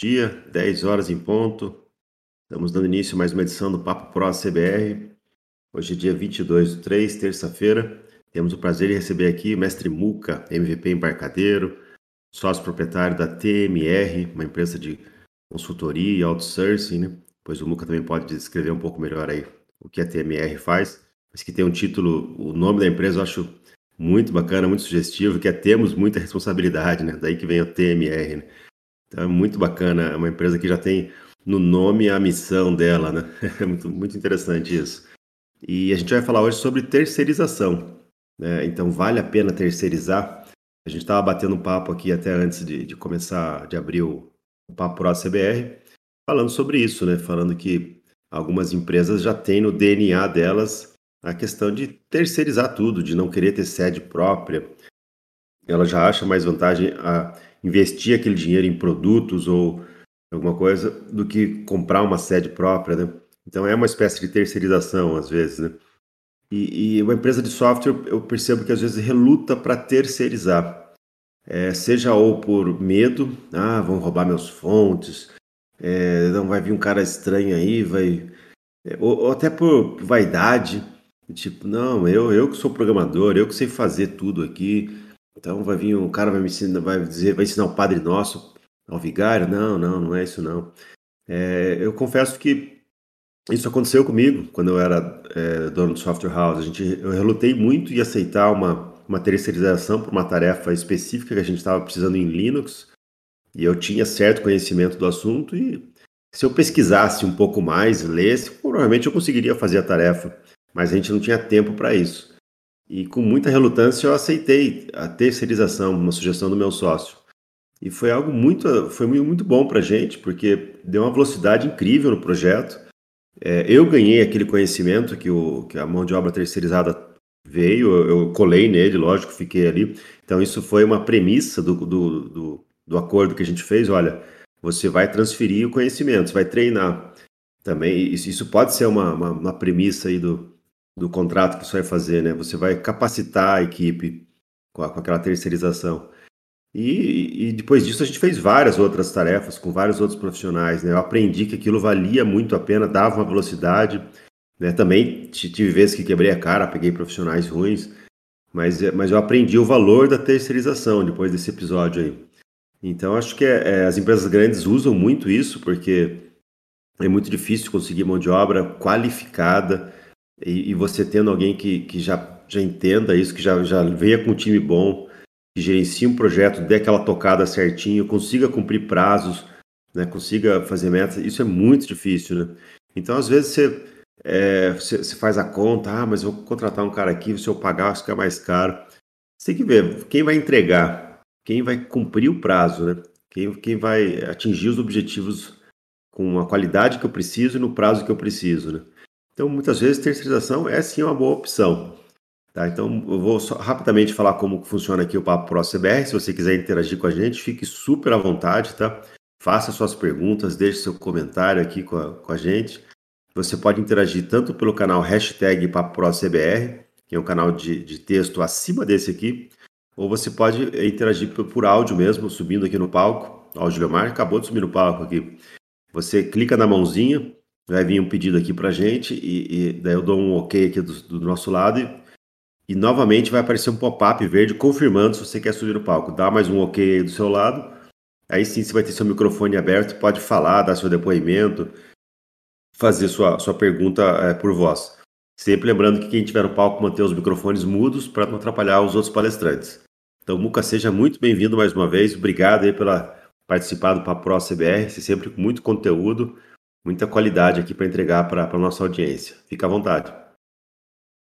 dia, 10 horas em ponto. Estamos dando início a mais uma edição do Papo Pro CBR. Hoje é dia 22 de 3, terça-feira. Temos o prazer de receber aqui o mestre Muca, MVP embarcadeiro, sócio proprietário da TMR, uma empresa de consultoria e outsourcing, né? Pois o Muca também pode descrever um pouco melhor aí o que a TMR faz, mas que tem um título, o nome da empresa eu acho muito bacana, muito sugestivo, que é Temos Muita Responsabilidade, né? Daí que vem o TMR, né? Então é muito bacana, é uma empresa que já tem no nome a missão dela, né? É muito, muito interessante isso. E a gente vai falar hoje sobre terceirização. Né? Então, vale a pena terceirizar? A gente estava batendo um papo aqui até antes de, de começar, de abrir o, o Papo Pro CBR, falando sobre isso, né? Falando que algumas empresas já têm no DNA delas a questão de terceirizar tudo, de não querer ter sede própria. Ela já acha mais vantagem a investir aquele dinheiro em produtos ou alguma coisa do que comprar uma sede própria, né? Então é uma espécie de terceirização às vezes, né? E, e uma empresa de software eu percebo que às vezes reluta para terceirizar, é, seja ou por medo, ah, vão roubar meus fontes, é, não vai vir um cara estranho aí, vai, é, ou, ou, até por vaidade, tipo, não, eu eu que sou programador, eu que sei fazer tudo aqui, então vai vir um cara vai me ensinar, vai dizer, vai ensinar o Padre Nosso ao vigário? Não, não, não é isso não. É, eu confesso que isso aconteceu comigo quando eu era é, dono de software house. A gente, eu relutei muito em aceitar uma, uma terceirização para uma tarefa específica que a gente estava precisando em Linux. E eu tinha certo conhecimento do assunto e se eu pesquisasse um pouco mais, lesse, provavelmente eu conseguiria fazer a tarefa. Mas a gente não tinha tempo para isso. E com muita relutância eu aceitei a terceirização, uma sugestão do meu sócio. E foi algo muito, foi muito bom para a gente, porque deu uma velocidade incrível no projeto. É, eu ganhei aquele conhecimento que, o, que a mão de obra terceirizada veio, eu, eu, colei nele, lógico, fiquei ali. Então, isso foi uma premissa do, do, do, do acordo que a gente fez. Olha, você vai transferir o conhecimento, você vai treinar. Também, isso, isso pode ser uma, uma, uma premissa aí do, do contrato que você vai fazer, né? Você vai capacitar a equipe com, a, com aquela terceirização. E, e, depois disso a gente fez várias outras tarefas com vários outros profissionais. Né? Eu aprendi que aquilo valia muito a pena, dava uma velocidade. Né? Também tive vezes que quebrei a cara, peguei profissionais ruins, mas, mas eu aprendi o valor da terceirização depois desse episódio aí. Então acho que é, é, as empresas grandes usam muito isso porque é muito difícil conseguir mão de obra qualificada e, e você tendo alguém que, que já, já entenda isso, que já, já venha com um time bom que gerencie um projeto, dê aquela tocada certinho, consiga cumprir prazos, né, consiga fazer metas, isso é muito difícil, né? Então, às vezes, você, é, você, você, faz a conta, ah, mas vou contratar um cara aqui, se eu pagar, fica mais caro. Você tem que ver quem vai entregar, quem vai cumprir o prazo, né? Quem, quem vai atingir os objetivos com a qualidade que eu preciso e no prazo que eu preciso, né? Então, muitas vezes, terceirização é sim uma boa opção. Tá, então eu vou rapidamente falar como funciona aqui o Papo Pro CBR. Se você quiser interagir com a gente, fique super à vontade, tá? Faça suas perguntas, deixe seu comentário aqui com a, com a gente. Você pode interagir tanto pelo canal hashtag PapoProCBR, que é um canal de, de texto acima desse aqui, ou você pode interagir por, por áudio mesmo, subindo aqui no palco. Ó, o Gilmar acabou de subir no palco aqui. Você clica na mãozinha, vai vir um pedido aqui pra gente, e, e daí eu dou um ok aqui do, do nosso lado e e novamente vai aparecer um pop-up verde confirmando se você quer subir no palco. Dá mais um ok aí do seu lado. Aí sim você vai ter seu microfone aberto, pode falar, dar seu depoimento, fazer sua, sua pergunta é, por voz. Sempre lembrando que quem estiver no palco manter os microfones mudos para não atrapalhar os outros palestrantes. Então, Muca, seja muito bem-vindo mais uma vez. Obrigado aí pela participar do Papo CBR. Sempre com muito conteúdo, muita qualidade aqui para entregar para a nossa audiência. Fica à vontade.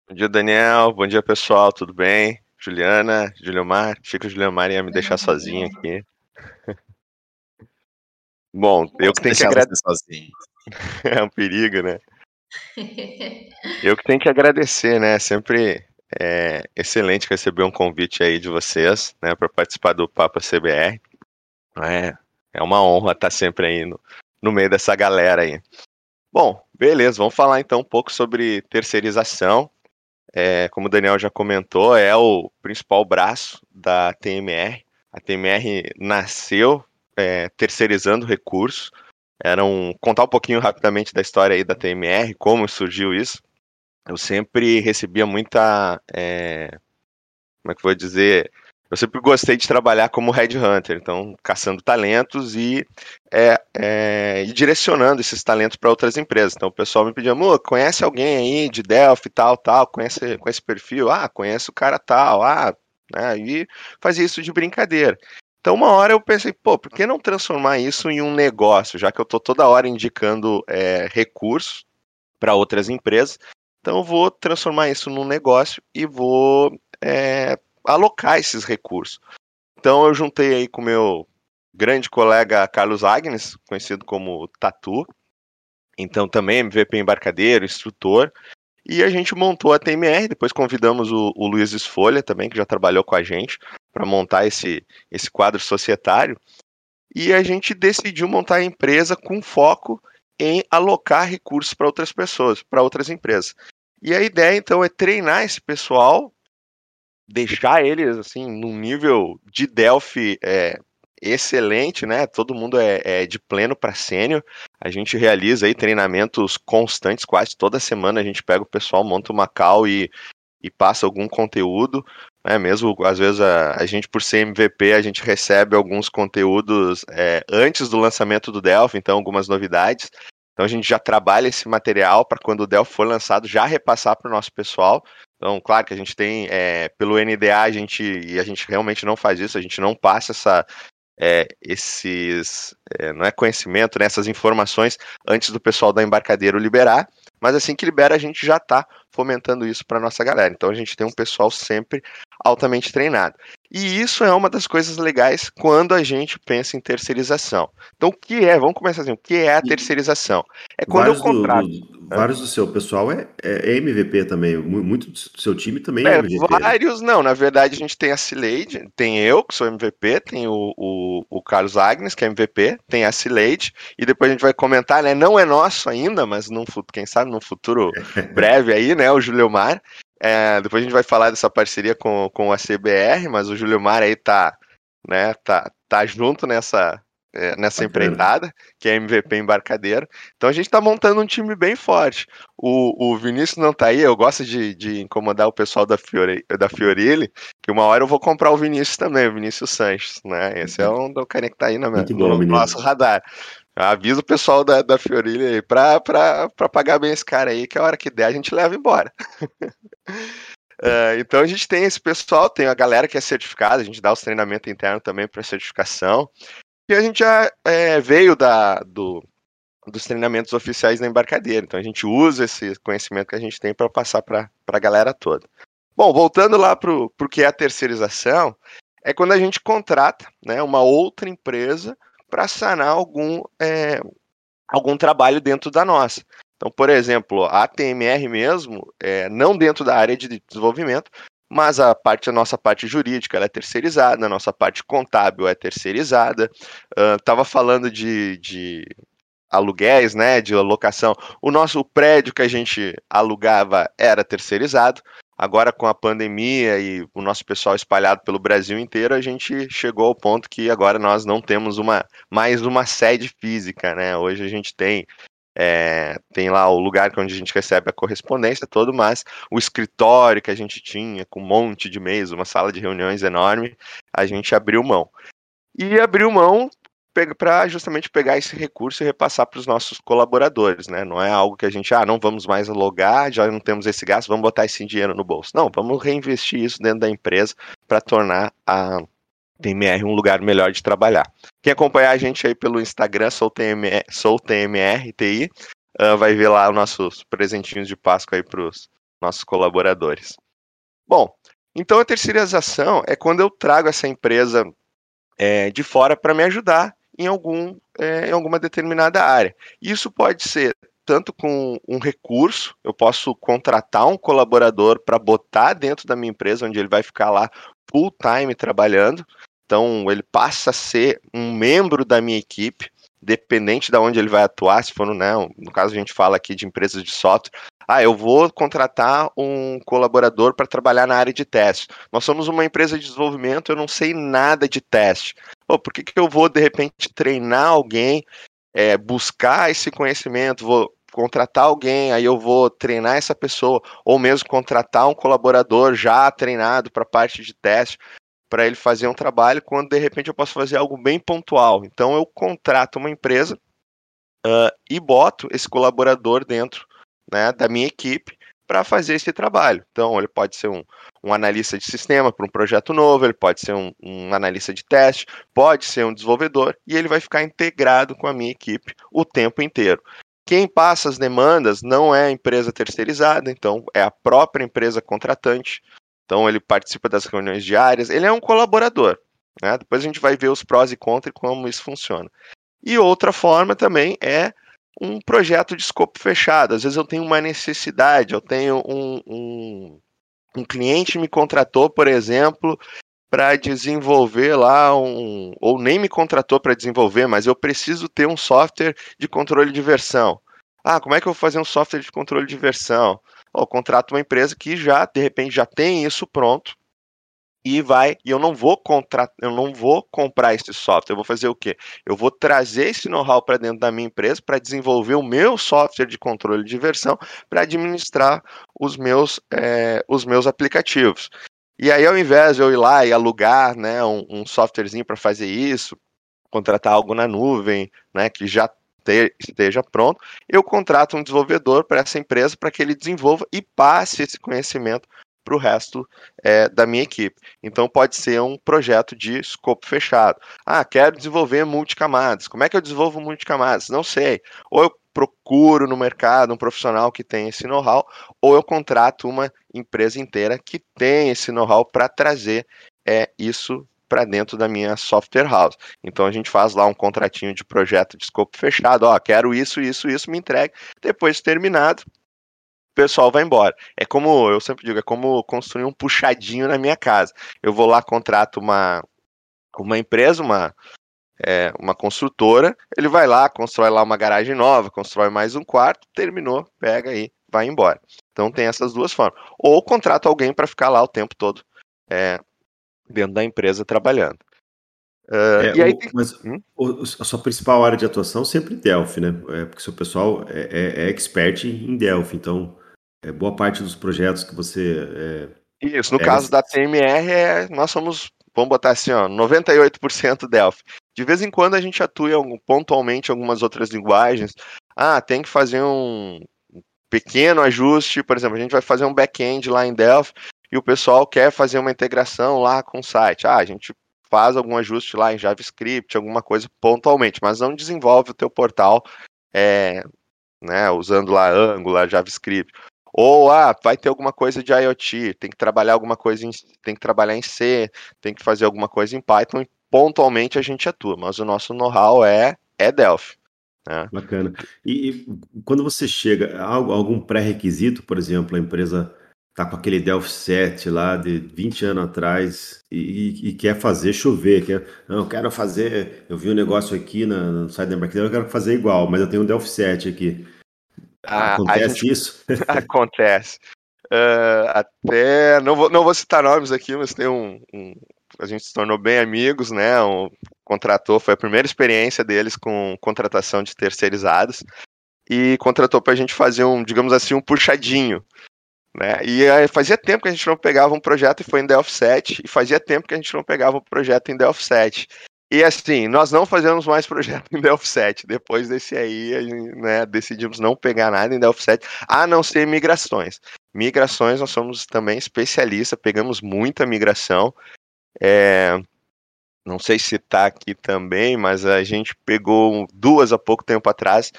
Bom dia, Daniel. Bom dia, pessoal. Tudo bem? Juliana, Juliomar. Achei que o Juliomar ia me deixar sozinho aqui. Bom, eu que tenho que agradecer sozinho. é um perigo, né? eu que tenho que agradecer, né? Sempre é excelente receber um convite aí de vocês, né, para participar do Papa CBR. É, é uma honra estar sempre aí no, no meio dessa galera aí. Bom, beleza, vamos falar então um pouco sobre terceirização é, como o Daniel já comentou, é o principal braço da TMR. A TMR nasceu é, terceirizando recursos. Eram contar um pouquinho rapidamente da história aí da TMR, como surgiu isso. Eu sempre recebia muita, é, como é que vou dizer, eu sempre gostei de trabalhar como headhunter, então caçando talentos e, é, é, e direcionando esses talentos para outras empresas. Então o pessoal me pedia, amor, conhece alguém aí de Delphi, tal, tal, conhece esse perfil? Ah, conhece o cara tal, ah, né? E fazia isso de brincadeira. Então, uma hora eu pensei, pô, por que não transformar isso em um negócio, já que eu estou toda hora indicando é, recursos para outras empresas? Então, eu vou transformar isso num negócio e vou é, alocar esses recursos. Então, eu juntei aí com meu grande colega Carlos Agnes, conhecido como Tatu, então também MVP embarcadeiro, instrutor, e a gente montou a TMR, depois convidamos o, o Luiz Esfolha também, que já trabalhou com a gente, para montar esse, esse quadro societário. E a gente decidiu montar a empresa com foco em alocar recursos para outras pessoas, para outras empresas. E a ideia, então, é treinar esse pessoal, deixar eles, assim, num nível de Delphi é, excelente, né? Todo mundo é, é de pleno para sênior. A gente realiza aí treinamentos constantes, quase toda semana a gente pega o pessoal, monta uma call e, e passa algum conteúdo. Né? Mesmo às vezes a, a gente, por ser MVP, a gente recebe alguns conteúdos é, antes do lançamento do Delphi, então algumas novidades. Então a gente já trabalha esse material para quando o Delphi for lançado já repassar para o nosso pessoal. Então, claro que a gente tem, é, pelo NDA, a gente, e a gente realmente não faz isso, a gente não passa essa, é, esses, é, não é conhecimento, né, essas informações antes do pessoal da embarcadeiro liberar, mas assim que libera a gente já está fomentando isso para nossa galera. Então a gente tem um pessoal sempre altamente treinado. E isso é uma das coisas legais quando a gente pensa em terceirização. Então o que é? Vamos começar assim. O que é a terceirização? É quando vários eu contrato. Do, do, vários do seu pessoal é, é, MVP também. Muito do seu time também é, é MVP. Né? Vários não. Na verdade a gente tem a Cileide, tem eu que sou MVP, tem o, o, o Carlos Agnes que é MVP, tem a Cileide e depois a gente vai comentar, né? Não é nosso ainda, mas num, quem sabe num futuro breve aí, né? O Julio Mar. É, depois a gente vai falar dessa parceria com, com a CBR, mas o Júlio Mar aí tá, né, tá, tá junto nessa, é, nessa empreitada, que é MVP embarcadeiro. Então a gente tá montando um time bem forte. O, o Vinícius não tá aí, eu gosto de, de incomodar o pessoal da, Fiore, da Fiorilli, que uma hora eu vou comprar o Vinícius também, o Vinícius Sanches, né? Esse é um do carinha que tá aí na minha, bom, no nosso radar. Avisa o pessoal da, da Fiorilha aí pra, pra, pra pagar bem esse cara aí, que a hora que der a gente leva embora. uh, então a gente tem esse pessoal, tem a galera que é certificada, a gente dá os treinamentos internos também para certificação. E a gente já é, veio da, do, dos treinamentos oficiais da embarcadeira. Então a gente usa esse conhecimento que a gente tem para passar para a galera toda. Bom, voltando lá para o que é a terceirização, é quando a gente contrata né, uma outra empresa para sanar algum, é, algum trabalho dentro da nossa. Então, por exemplo, a TMR mesmo, é, não dentro da área de desenvolvimento, mas a parte, a nossa parte jurídica é terceirizada, a nossa parte contábil é terceirizada. Estava uh, falando de, de aluguéis, né, de alocação. O nosso prédio que a gente alugava era terceirizado. Agora, com a pandemia e o nosso pessoal espalhado pelo Brasil inteiro, a gente chegou ao ponto que agora nós não temos uma mais uma sede física, né? Hoje a gente tem é, tem lá o lugar onde a gente recebe a correspondência todo, mas o escritório que a gente tinha com um monte de meios, uma sala de reuniões enorme, a gente abriu mão. E abriu mão para justamente pegar esse recurso e repassar para os nossos colaboradores, né? Não é algo que a gente, ah, não vamos mais alugar, já não temos esse gasto, vamos botar esse dinheiro no bolso. Não, vamos reinvestir isso dentro da empresa para tornar a TMR um lugar melhor de trabalhar. Quem acompanhar a gente aí pelo Instagram, sou TMR, sou TMR TI, uh, vai ver lá os nossos presentinhos de Páscoa aí para os nossos colaboradores. Bom, então a terceirização é quando eu trago essa empresa é, de fora para me ajudar em, algum, é, em alguma determinada área. Isso pode ser tanto com um recurso, eu posso contratar um colaborador para botar dentro da minha empresa, onde ele vai ficar lá full time trabalhando. Então, ele passa a ser um membro da minha equipe, dependente de onde ele vai atuar. Se for, né, no caso, a gente fala aqui de empresas de software. Ah, eu vou contratar um colaborador para trabalhar na área de teste. Nós somos uma empresa de desenvolvimento, eu não sei nada de teste Oh, por que, que eu vou, de repente, treinar alguém, é, buscar esse conhecimento, vou contratar alguém, aí eu vou treinar essa pessoa, ou mesmo contratar um colaborador já treinado para parte de teste, para ele fazer um trabalho, quando de repente eu posso fazer algo bem pontual. Então eu contrato uma empresa uh, e boto esse colaborador dentro né, da minha equipe para fazer esse trabalho. Então ele pode ser um, um analista de sistema para um projeto novo, ele pode ser um, um, analista de teste, pode ser um desenvolvedor e ele vai ficar integrado com a minha equipe o tempo inteiro. Quem passa as demandas não é a empresa terceirizada, então é a própria empresa contratante. Então ele participa das reuniões diárias, ele é um colaborador. Né? Depois a gente vai ver os prós e contras e como isso funciona. E outra forma também é um projeto de escopo fechado. Às vezes eu tenho uma necessidade, eu tenho um, um um cliente me contratou, por exemplo, para desenvolver lá um. Ou nem me contratou para desenvolver, mas eu preciso ter um software de controle de versão. Ah, como é que eu vou fazer um software de controle de versão? Oh, contrato uma empresa que já, de repente, já tem isso pronto e vai, e eu não vou contratar, eu não vou comprar esse software, eu vou fazer o quê? Eu vou trazer esse know-how para dentro da minha empresa para desenvolver o meu software de controle de versão para administrar os meus, é, os meus aplicativos. E aí, ao invés de eu ir lá e alugar né, um, um softwarezinho para fazer isso, contratar algo na nuvem, né, que já te, esteja pronto, eu contrato um desenvolvedor para essa empresa para que ele desenvolva e passe esse conhecimento para o resto é, da minha equipe. Então pode ser um projeto de escopo fechado. Ah, quero desenvolver multicamadas. Como é que eu desenvolvo multicamadas? Não sei. Ou eu procuro no mercado um profissional que tem esse know-how, ou eu contrato uma empresa inteira que tem esse know-how para trazer é, isso para dentro da minha software house. Então a gente faz lá um contratinho de projeto de escopo fechado, ó, quero isso, isso, isso, me entregue. Depois terminado, pessoal vai embora. É como, eu sempre digo, é como construir um puxadinho na minha casa. Eu vou lá, contrato uma, uma empresa, uma, é, uma construtora, ele vai lá, constrói lá uma garagem nova, constrói mais um quarto, terminou, pega aí, vai embora. Então tem essas duas formas. Ou contrata alguém para ficar lá o tempo todo é, dentro da empresa trabalhando. Uh, é, aí, o, mas hum? a sua principal área de atuação sempre Delphi, né? É, porque seu pessoal é, é, é expert em Delphi, então é, boa parte dos projetos que você. É, Isso, no caso da TMR, é, nós somos, vamos botar assim, ó, 98% Delphi. De vez em quando a gente atua pontualmente em algumas outras linguagens. Ah, tem que fazer um pequeno ajuste, por exemplo, a gente vai fazer um back-end lá em Delphi e o pessoal quer fazer uma integração lá com o site. Ah, a gente faz algum ajuste lá em JavaScript, alguma coisa pontualmente, mas não desenvolve o teu portal é, né, usando lá Angular, JavaScript. Ou ah, vai ter alguma coisa de IoT, tem que trabalhar alguma coisa em, tem que trabalhar em C, tem que fazer alguma coisa em Python, e pontualmente a gente atua, mas o nosso know-how é, é Delphi. Né? Bacana. E, e, quando você chega, algum pré-requisito, por exemplo, a empresa está com aquele Delphi 7 lá de 20 anos atrás e, e, quer fazer chover, quer, não, quero fazer, eu vi um negócio aqui na, no site da eu quero fazer igual, mas eu tenho um Delphi 7 aqui. Acontece gente... isso? acontece. Uh, até, não vou, não vou citar nomes aqui, mas tem um, um, A gente se tornou bem amigos, né? Um, contratou, foi a primeira experiência deles com contratação de terceirizados. E contratou para a gente fazer um, digamos assim, um puxadinho. Né? E aí, fazia tempo que a gente não pegava um projeto e foi em Delphi 7, e fazia tempo que a gente não pegava um projeto em Delphi 7. E assim, nós não fazemos mais projeto em Delphi 7. Depois desse aí, né, decidimos não pegar nada em Delphi 7, a não ser migrações. Migrações, nós somos também especialistas, pegamos muita migração. É, não sei se está aqui também, mas a gente pegou duas há pouco tempo atrás.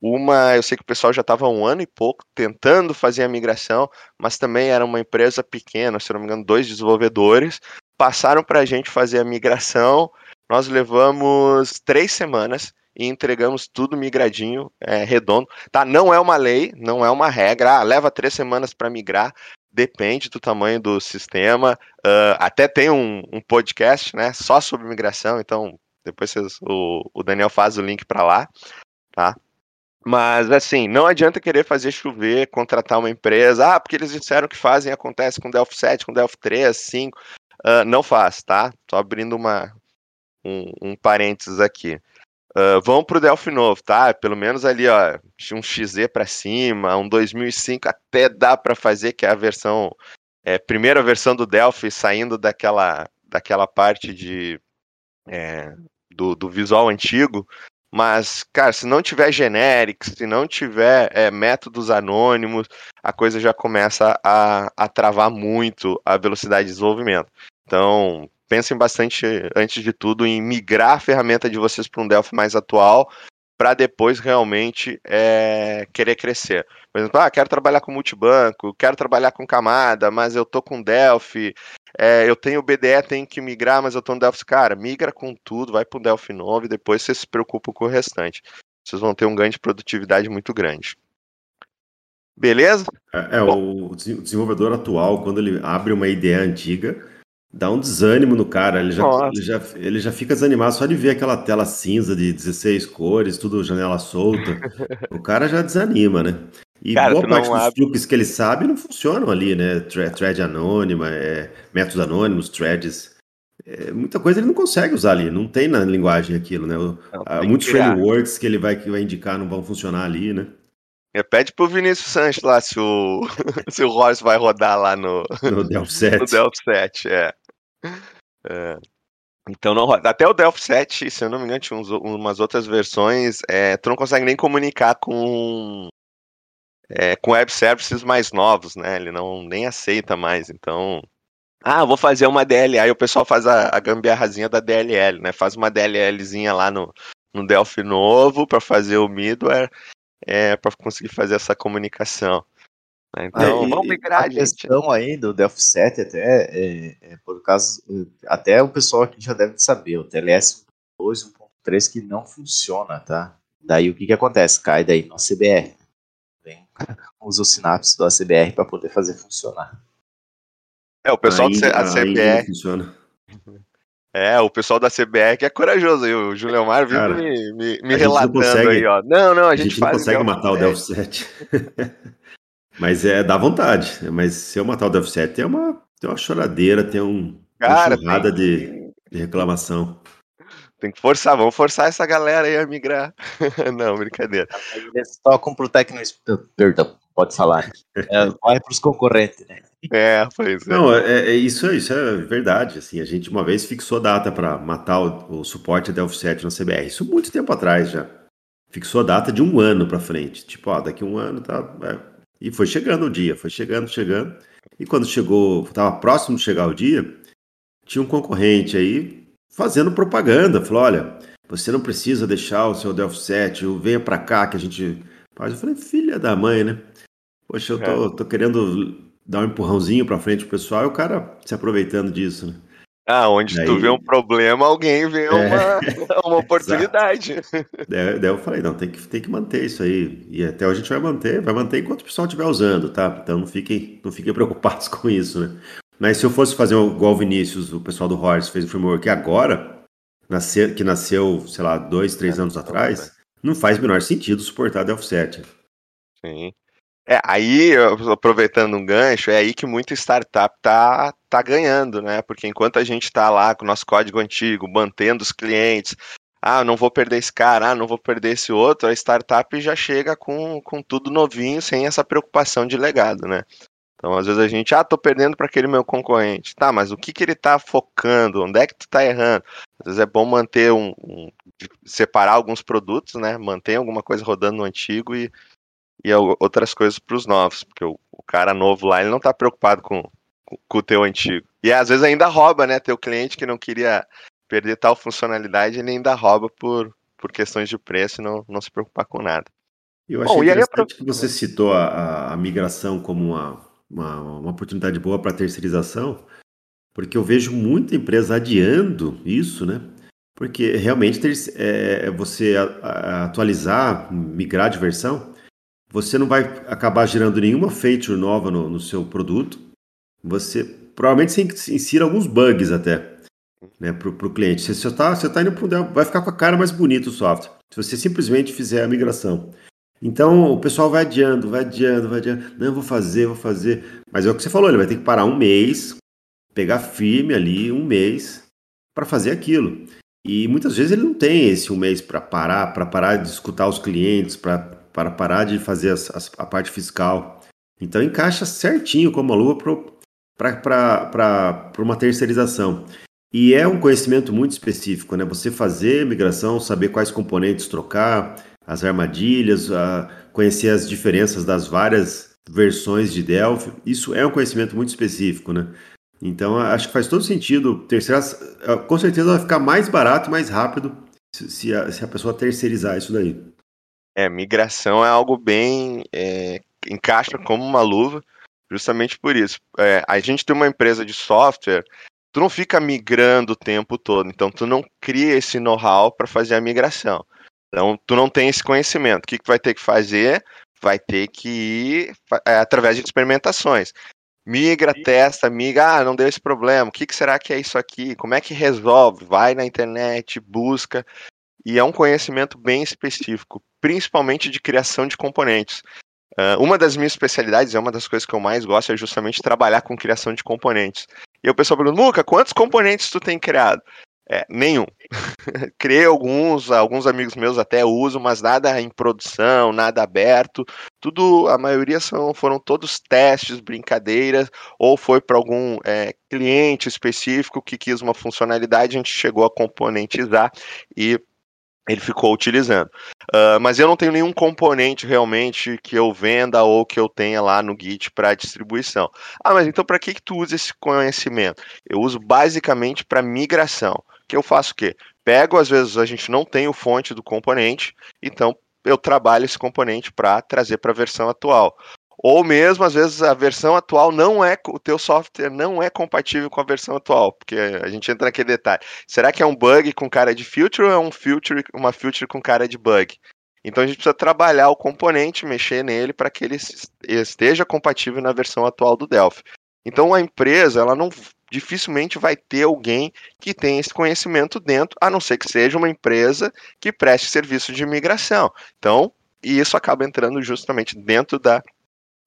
Uma, eu sei que o pessoal já estava um ano e pouco tentando fazer a migração, mas também era uma empresa pequena, se não me engano, dois desenvolvedores. Passaram para a gente fazer a migração nós levamos três semanas e entregamos tudo migradinho, é, redondo. Tá? Não é uma lei, não é uma regra. Ah, leva três semanas para migrar. Depende do tamanho do sistema. Uh, até tem um, um, podcast, né, só sobre migração. Então depois vocês, o, o Daniel faz o link para lá, tá? Mas assim, não adianta querer fazer chover, contratar uma empresa, ah, porque eles disseram que fazem, acontece com Delphi 7, com Delphi 3, 5. Uh, não faz, tá? Só abrindo uma, um, um parênteses aqui. Uh, vão para o Delphi novo, tá? Pelo menos ali, ó, um XZ para cima, um 2005 até dá para fazer, que é a versão, é, primeira versão do Delphi saindo daquela, daquela parte de é, do, do visual antigo. Mas, cara, se não tiver generics, se não tiver é, métodos anônimos, a coisa já começa a, a travar muito a velocidade de desenvolvimento. Então, pensem bastante, antes de tudo, em migrar a ferramenta de vocês para um Delphi mais atual, para depois realmente é, querer crescer. Por exemplo, ah, quero trabalhar com multibanco, quero trabalhar com camada, mas eu tô com Delphi, é, eu tenho BDE, tenho que migrar, mas eu tô no Delphi. Cara, migra com tudo, vai para um Delphi novo e depois você se preocupa com o restante. Vocês vão ter um ganho de produtividade muito grande. Beleza? É, é o desenvolvedor atual, quando ele abre uma ideia antiga, dá um desânimo no cara. Ele já, ele já, ele já fica desanimado só de ver aquela tela cinza de 16 cores, tudo janela solta. o cara já desanima, né? E cara, boa parte dos abre... truques que ele sabe não funcionam ali, né? Thread anônima, é, métodos anônimos, threads. É, muita coisa ele não consegue usar ali, não tem na linguagem aquilo, né? Não, muitos frameworks que ele vai, que vai indicar não vão funcionar ali, né? É, pede pro Vinícius Sanches lá se o, se o Royce vai rodar lá no, no Delphi 7. No Delphi 7, é. É, então não roda. Até o Delphi 7, se eu não me engano, tinha uns, umas outras versões, é, tu não consegue nem comunicar com é, com web services mais novos, né? Ele não nem aceita mais. Então, ah, vou fazer uma DLL. Aí o pessoal faz a, a gambiarrazinha da DLL, né? Faz uma DLLzinha lá no, no Delphi novo para fazer o middleware, é, para conseguir fazer essa comunicação. Né? Então, aí, vamos migrar, a gente. questão aí do Delphi 7 até, é, é, por causa, até o pessoal aqui já deve saber, o TLS 2.1.3 que não funciona, tá? Daí o que que acontece? Cai daí no CBR. Vem, usa o Synapse do ACBR para poder fazer funcionar. É, o pessoal ainda, da CBR... funciona. É, o pessoal da CBR que é corajoso aí, o Julião Mar vindo me, me, me relatando consegue, aí, ó. Não, não, a gente, a gente não consegue matar o Delphi 7. Mas é, dá vontade. Mas se eu matar o Death Set, tem uma, tem uma choradeira, tem um, Cara, uma churrada tem... de, de reclamação. Tem que forçar, vamos forçar essa galera aí a migrar. Não, brincadeira. Eles tocam pro Tecno. Perdão, pode falar. É, vai pros concorrentes, né? É, pois é. Não, é, é, isso, isso é verdade. Assim, a gente uma vez fixou data para matar o, o suporte Delphi 7 na CBR. Isso muito tempo atrás já. Fixou a data de um ano para frente. Tipo, ó, daqui um ano tá. É, e foi chegando o dia, foi chegando, chegando. E quando chegou, estava próximo de chegar o dia, tinha um concorrente aí fazendo propaganda. Falou: olha, você não precisa deixar o seu Delphi 7, venha para cá que a gente faz. Eu falei: filha da mãe, né? Poxa, eu tô, é. tô querendo dar um empurrãozinho para frente pro pessoal e o cara se aproveitando disso, né? Ah, onde daí... tu vê um problema, alguém vê é... uma, uma oportunidade. daí, daí, eu falei, não, tem que, tem que manter isso aí. E até hoje a gente vai manter, vai manter enquanto o pessoal estiver usando, tá? Então não fiquem, não fiquem preocupados com isso, né? Mas se eu fosse fazer igual o Vinícius, o pessoal do Horse fez o framework agora, nascer, que nasceu, sei lá, dois, três é, anos atrás, não faz o menor sentido suportar Delphi 7. Sim. É, aí, aproveitando um gancho, é aí que muita startup tá, tá ganhando, né? Porque enquanto a gente tá lá com o nosso código antigo, mantendo os clientes, ah, não vou perder esse cara, ah, não vou perder esse outro, a startup já chega com, com tudo novinho, sem essa preocupação de legado, né? Então, às vezes a gente, ah, tô perdendo para aquele meu concorrente. Tá, mas o que que ele tá focando? Onde é que tu tá errando? Às vezes é bom manter um, um separar alguns produtos, né? Manter alguma coisa rodando no antigo e e outras coisas para os novos, porque o, o, cara novo lá ele não está preocupado com, com, o teu antigo. E às vezes ainda rouba, né? Teu cliente que não queria perder tal funcionalidade, ele ainda rouba por, por questões de preço e não, não se preocupar com nada. Eu achei Bom, interessante que você citou a, a migração como uma, uma, uma oportunidade boa para terceirização, porque eu vejo muita empresa adiando isso, né? Porque realmente ter, é, você a, a atualizar, migrar de versão, você não vai acabar gerando nenhuma feature nova no, no seu produto. Você provavelmente você insira alguns bugs até né, para o cliente. Você está você tá indo para vai ficar com a cara mais bonita o software. Se você simplesmente fizer a migração. Então o pessoal vai adiando, vai adiando, vai adiando. Não, vou fazer, vou fazer. Mas é o que você falou, ele vai ter que parar um mês, pegar firme ali um mês para fazer aquilo. E muitas vezes ele não tem esse um mês para parar, para parar de escutar os clientes, para parar de fazer as, as, a parte fiscal. Então encaixa certinho como a luva para uma terceirização. E é um conhecimento muito específico, né? Você fazer migração, saber quais componentes trocar, as armadilhas, conhecer as diferenças das várias versões de Delphi, isso é um conhecimento muito específico, né? Então acho que faz todo sentido terceirar, com certeza vai ficar mais barato, mais rápido se a, se a pessoa terceirizar isso daí. É, migração é algo bem é, encaixa como uma luva, justamente por isso. É, a gente tem uma empresa de software tu não fica migrando o tempo todo, então tu não cria esse know-how para fazer a migração. Então tu não tem esse conhecimento. O que, que vai ter que fazer? Vai ter que ir é, através de experimentações. Migra, testa, migra, ah, não deu esse problema. O que, que será que é isso aqui? Como é que resolve? Vai na internet, busca. E é um conhecimento bem específico, principalmente de criação de componentes. Uh, uma das minhas especialidades, é uma das coisas que eu mais gosto, é justamente trabalhar com criação de componentes. E o pessoal pergunta, Muca, quantos componentes tu tem criado? É, nenhum. Criei alguns, alguns amigos meus até usam, mas nada em produção, nada aberto. Tudo, a maioria são, foram todos testes, brincadeiras, ou foi para algum é, cliente específico que quis uma funcionalidade, a gente chegou a componentizar e ele ficou utilizando. Uh, mas eu não tenho nenhum componente realmente que eu venda ou que eu tenha lá no Git para distribuição. Ah, mas então para que, que tu usa esse conhecimento? Eu uso basicamente para migração. Que eu faço o quê? Pego, às vezes a gente não tem o fonte do componente, então eu trabalho esse componente para trazer para a versão atual. Ou mesmo, às vezes, a versão atual não é, o teu software não é compatível com a versão atual, porque a gente entra naquele detalhe. Será que é um bug com cara de filter ou é um filter, uma filter com cara de bug? Então a gente precisa trabalhar o componente, mexer nele para que ele esteja compatível na versão atual do Delphi. Então a empresa, ela não dificilmente vai ter alguém que tenha esse conhecimento dentro, a não ser que seja uma empresa que preste serviço de migração. Então, e isso acaba entrando justamente dentro da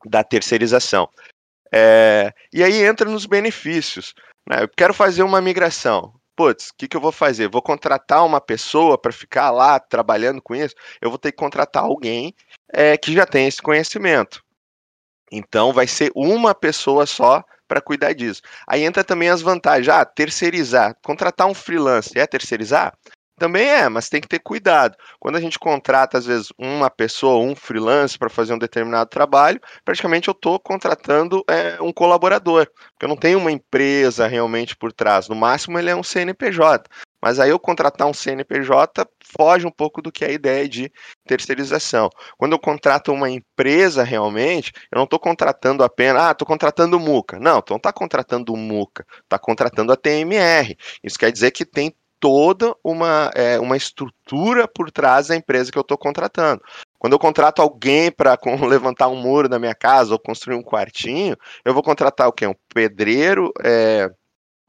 da terceirização. É, e aí entra nos benefícios. Né? Eu quero fazer uma migração. Putz, o que, que eu vou fazer? Vou contratar uma pessoa para ficar lá trabalhando com isso? Eu vou ter que contratar alguém é, que já tem esse conhecimento. Então vai ser uma pessoa só para cuidar disso. Aí entra também as vantagens. Ah, terceirizar. Contratar um freelance é terceirizar? Também é, mas tem que ter cuidado. Quando a gente contrata, às vezes, uma pessoa, um freelance para fazer um determinado trabalho, praticamente eu estou contratando é, um colaborador, porque eu não tenho uma empresa realmente por trás. No máximo, ele é um CNPJ. Mas aí eu contratar um CNPJ foge um pouco do que é a ideia de terceirização. Quando eu contrato uma empresa realmente, eu não estou contratando apenas, ah, estou contratando o Muca. Não, não está contratando o Muca, está contratando a TMR. Isso quer dizer que tem toda uma, é, uma estrutura por trás da empresa que eu estou contratando. Quando eu contrato alguém para levantar um muro na minha casa ou construir um quartinho, eu vou contratar o quê? Um pedreiro é,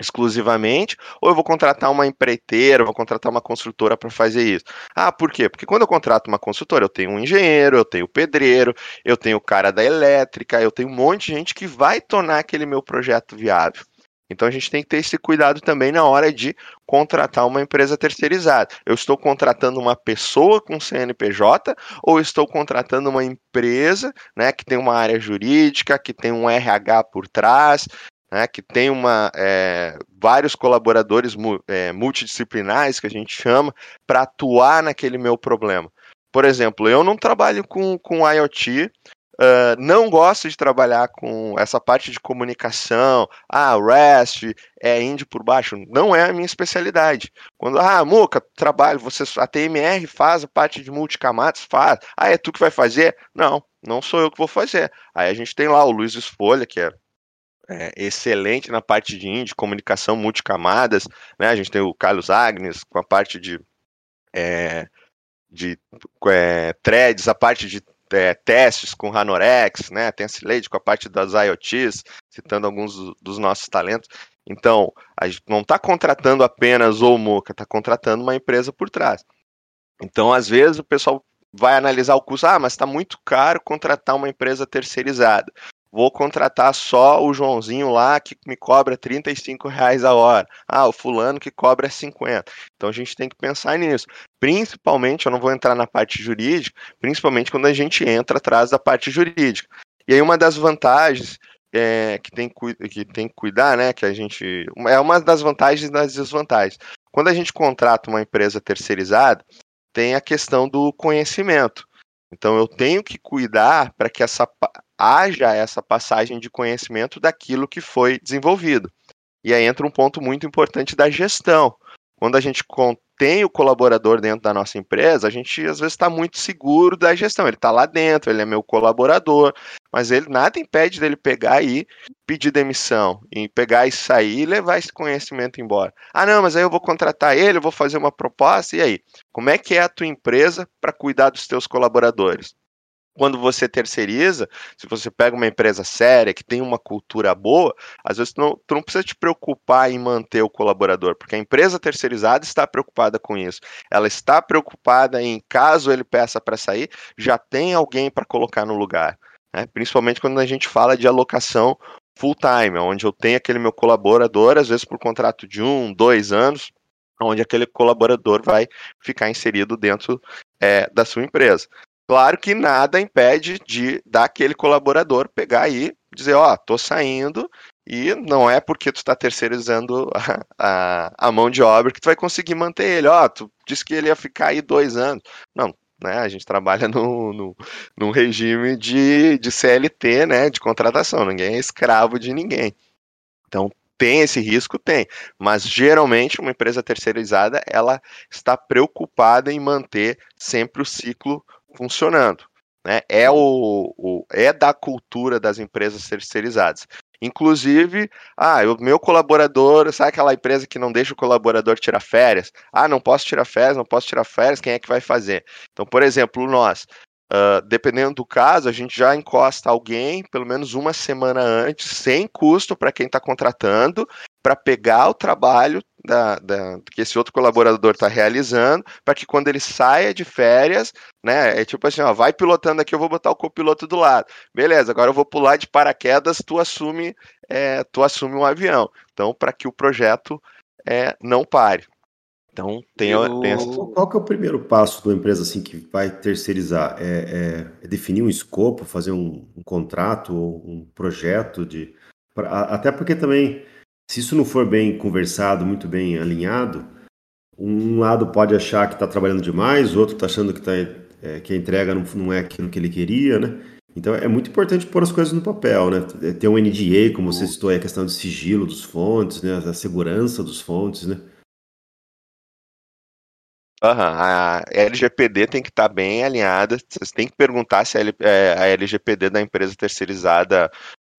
exclusivamente, ou eu vou contratar uma empreiteira, vou contratar uma construtora para fazer isso. Ah, por quê? Porque quando eu contrato uma construtora, eu tenho um engenheiro, eu tenho o pedreiro, eu tenho o cara da elétrica, eu tenho um monte de gente que vai tornar aquele meu projeto viável. Então a gente tem que ter esse cuidado também na hora de contratar uma empresa terceirizada. Eu estou contratando uma pessoa com CNPJ ou estou contratando uma empresa né, que tem uma área jurídica, que tem um RH por trás, né, que tem uma, é, vários colaboradores é, multidisciplinares, que a gente chama, para atuar naquele meu problema. Por exemplo, eu não trabalho com, com IoT, Uh, não gosto de trabalhar com essa parte de comunicação. Ah, REST é indie por baixo. Não é a minha especialidade. Quando, ah, Muca, trabalho, você, a TMR faz a parte de multicamadas? Faz. Ah, é tu que vai fazer? Não, não sou eu que vou fazer. Aí a gente tem lá o Luiz Esfolha, que é, é excelente na parte de indie, comunicação multicamadas. Né? A gente tem o Carlos Agnes com a parte de. É, de é, threads, a parte de é, testes com Ranorex, né? Tem a Cileide com a parte das IoTs, citando alguns dos nossos talentos. Então, a gente não está contratando apenas o Moca, está contratando uma empresa por trás. Então, às vezes, o pessoal vai analisar o custo, ah, mas está muito caro contratar uma empresa terceirizada. Vou contratar só o Joãozinho lá que me cobra 35 reais a hora. Ah, o fulano que cobra 50. Então a gente tem que pensar nisso. Principalmente, eu não vou entrar na parte jurídica, principalmente quando a gente entra atrás da parte jurídica. E aí uma das vantagens é, que, tem, que tem que cuidar, né? Que a gente. É uma das vantagens e das desvantagens. Quando a gente contrata uma empresa terceirizada, tem a questão do conhecimento. Então eu tenho que cuidar para que essa, haja essa passagem de conhecimento daquilo que foi desenvolvido. E aí entra um ponto muito importante da gestão. Quando a gente tem o colaborador dentro da nossa empresa, a gente às vezes está muito seguro da gestão. Ele está lá dentro, ele é meu colaborador, mas ele nada impede dele pegar e pedir demissão, e pegar e sair e levar esse conhecimento embora. Ah, não, mas aí eu vou contratar ele, eu vou fazer uma proposta, e aí? Como é que é a tua empresa para cuidar dos teus colaboradores? Quando você terceiriza, se você pega uma empresa séria, que tem uma cultura boa, às vezes tu não, tu não precisa te preocupar em manter o colaborador, porque a empresa terceirizada está preocupada com isso. Ela está preocupada em, caso ele peça para sair, já tem alguém para colocar no lugar. Né? Principalmente quando a gente fala de alocação full time, onde eu tenho aquele meu colaborador, às vezes por contrato de um, dois anos, onde aquele colaborador vai ficar inserido dentro é, da sua empresa. Claro que nada impede de daquele colaborador pegar aí dizer, ó, oh, tô saindo e não é porque tu está terceirizando a, a, a, mão de obra que tu vai conseguir manter ele. Ó, oh, tu disse que ele ia ficar aí dois anos. Não, né? A gente trabalha no, no, num regime de, de CLT, né? De contratação. Ninguém é escravo de ninguém. Então tem esse risco? Tem. Mas geralmente uma empresa terceirizada ela está preocupada em manter sempre o ciclo funcionando. Né? É, o, o, é da cultura das empresas terceirizadas. Inclusive, ah, o meu colaborador, sabe aquela empresa que não deixa o colaborador tirar férias? Ah, não posso tirar férias, não posso tirar férias, quem é que vai fazer? Então, por exemplo, nós, uh, dependendo do caso, a gente já encosta alguém pelo menos uma semana antes, sem custo para quem está contratando, para pegar o trabalho da, da, que esse outro colaborador está realizando, para que quando ele saia de férias, né, é tipo assim, ó, vai pilotando aqui, eu vou botar o copiloto do lado. Beleza, agora eu vou pular de paraquedas, tu assume, é, tu assume um avião. Então, para que o projeto é, não pare. Então, tem, eu... tem Qual que é o primeiro passo de uma empresa assim que vai terceirizar? É, é, é definir um escopo, fazer um, um contrato ou um projeto de... Pra, até porque também se isso não for bem conversado, muito bem alinhado, um lado pode achar que está trabalhando demais, o outro está achando que, tá, é, que a entrega não, não é aquilo que ele queria, né? Então é muito importante pôr as coisas no papel, né? Ter um NDA, como você citou, a questão do sigilo dos fontes, né? a segurança dos fontes, né? Uhum, a LGPD tem que estar tá bem alinhada. Vocês têm que perguntar se a, é, LGPD da empresa terceirizada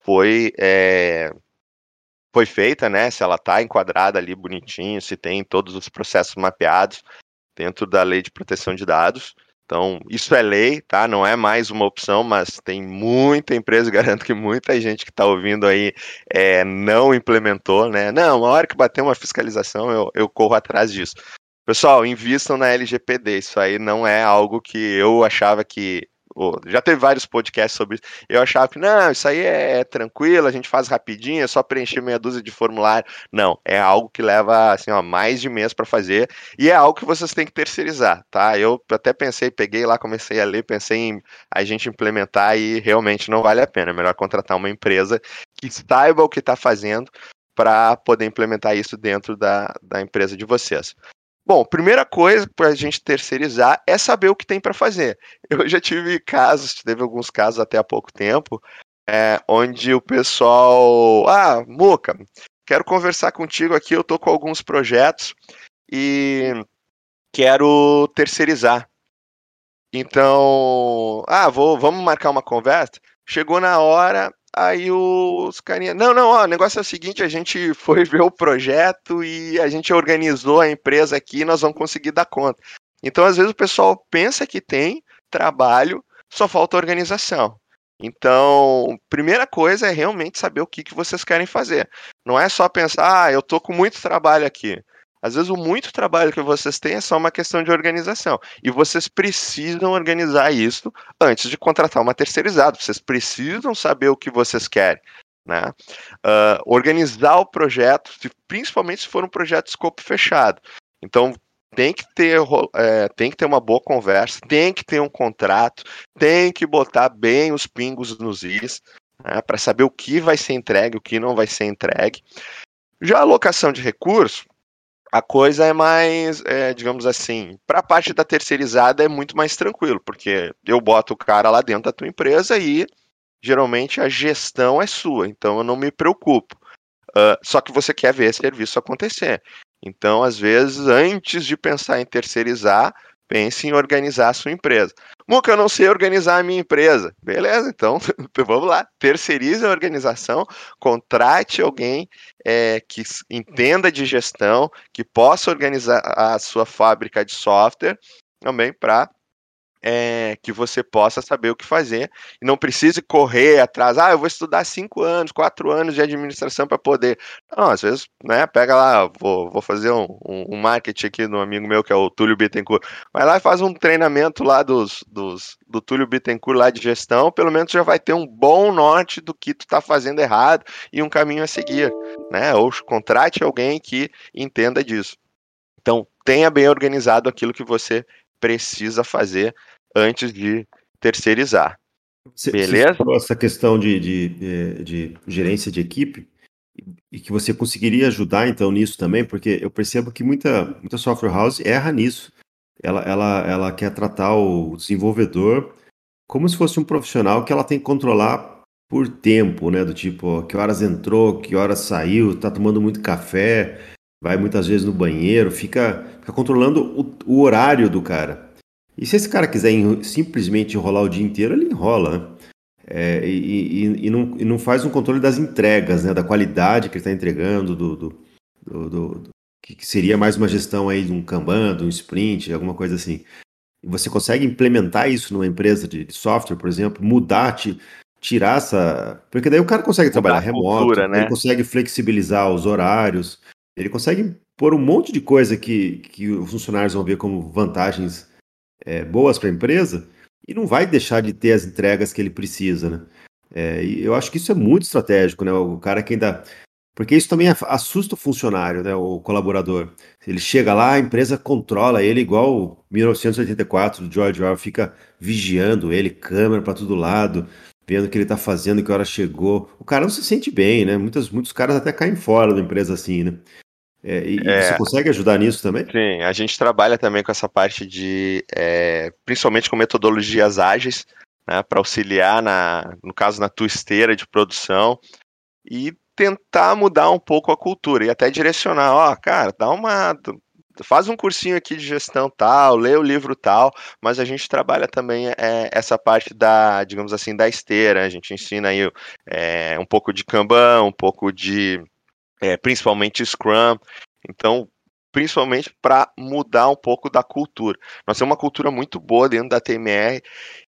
foi é, foi feita, né? Se ela está enquadrada ali bonitinho, se tem todos os processos mapeados dentro da lei de proteção de dados. Então, isso é lei, tá? Não é mais uma opção, mas tem muita empresa, garanto que muita gente que está ouvindo aí é, não implementou, né? Não, na hora que bater uma fiscalização, eu, eu corro atrás disso. Pessoal, invistam na LGPD. Isso aí não é algo que eu achava que já teve vários podcasts sobre isso. Eu achava que, não, isso aí é, é tranquilo, a gente faz rapidinho, é só preencher meia dúzia de formulário. Não, é algo que leva, assim, ó, mais de mês para fazer e é algo que vocês têm que terceirizar, tá? Eu até pensei, peguei lá, comecei a ler, pensei em a gente implementar e realmente não vale a pena. É melhor contratar uma empresa que saiba o que está fazendo para poder implementar isso dentro da, da empresa de vocês. Bom, primeira coisa para a gente terceirizar é saber o que tem para fazer. Eu já tive casos, teve alguns casos até há pouco tempo, é, onde o pessoal, ah, Muca, quero conversar contigo aqui, eu tô com alguns projetos e quero terceirizar. Então, ah, vou, vamos marcar uma conversa. Chegou na hora, Aí os carinha, não, não, ó, o negócio é o seguinte, a gente foi ver o projeto e a gente organizou a empresa aqui nós vamos conseguir dar conta. Então, às vezes o pessoal pensa que tem trabalho, só falta organização. Então, primeira coisa é realmente saber o que, que vocês querem fazer. Não é só pensar, ah, eu tô com muito trabalho aqui. Às vezes o muito trabalho que vocês têm é só uma questão de organização. E vocês precisam organizar isso antes de contratar uma terceirizada. Vocês precisam saber o que vocês querem. Né? Uh, organizar o projeto, principalmente se for um projeto de escopo fechado. Então, tem que ter é, tem que ter uma boa conversa, tem que ter um contrato, tem que botar bem os pingos nos is, né, para saber o que vai ser entregue, o que não vai ser entregue. Já a alocação de recursos, a coisa é mais, é, digamos assim, para a parte da terceirizada é muito mais tranquilo, porque eu boto o cara lá dentro da tua empresa e geralmente a gestão é sua, então eu não me preocupo. Uh, só que você quer ver esse serviço acontecer. Então, às vezes, antes de pensar em terceirizar, pense em organizar a sua empresa. Muca, eu não sei organizar a minha empresa. Beleza, então vamos lá. Terceirize a organização, contrate alguém é, que entenda de gestão, que possa organizar a sua fábrica de software também para é, que você possa saber o que fazer e não precise correr atrás. Ah, eu vou estudar cinco anos, quatro anos de administração para poder. Não, às vezes, né? Pega lá, vou, vou fazer um, um, marketing aqui no amigo meu que é o Túlio Bittencourt. Vai lá e faz um treinamento lá dos, dos, do Túlio Bittencourt lá de gestão. Pelo menos já vai ter um bom norte do que tu está fazendo errado e um caminho a seguir, né? Ou contrate alguém que entenda disso. Então, tenha bem organizado aquilo que você precisa fazer antes de terceirizar. Você, Beleza? Você falou essa questão de, de, de, de, gerência de equipe e que você conseguiria ajudar então nisso também, porque eu percebo que muita, muita software house erra nisso. Ela, ela, ela quer tratar o desenvolvedor como se fosse um profissional que ela tem que controlar por tempo, né? Do tipo, que horas entrou, que horas saiu, tá tomando muito café, vai muitas vezes no banheiro, fica, fica controlando o, o horário do cara. E se esse cara quiser simplesmente enrolar o dia inteiro, ele enrola, né? É, e, e, e, não, e, não, faz um controle das entregas, né? Da qualidade que ele está entregando, do, do, do, do que seria mais uma gestão aí de um Kanban, de um sprint, alguma coisa assim. Você consegue implementar isso numa empresa de, de software, por exemplo, mudar, tirar essa. Porque daí o cara consegue trabalhar remoto, cultura, né? ele consegue flexibilizar os horários, ele consegue pôr um monte de coisa que, que os funcionários vão ver como vantagens é, boas para a empresa e não vai deixar de ter as entregas que ele precisa, né? É, e eu acho que isso é muito estratégico, né? O cara que ainda. Porque isso também assusta o funcionário, né? O colaborador. Ele chega lá, a empresa controla ele igual 1984 do George Orwell, fica vigiando ele, câmera para todo lado, vendo o que ele está fazendo, que hora chegou. O cara não se sente bem, né? Muitos, muitos caras até caem fora da empresa assim, né? É, e, é, você consegue ajudar nisso também? Sim, a gente trabalha também com essa parte de, é, principalmente com metodologias ágeis, né, para auxiliar, na, no caso, na tua esteira de produção e tentar mudar um pouco a cultura e até direcionar, ó, cara, dá uma, faz um cursinho aqui de gestão tal, lê o livro tal, mas a gente trabalha também é, essa parte da, digamos assim, da esteira, a gente ensina aí é, um pouco de Kanban, um pouco de é, principalmente Scrum. Então, principalmente para mudar um pouco da cultura. Nós temos uma cultura muito boa dentro da TMR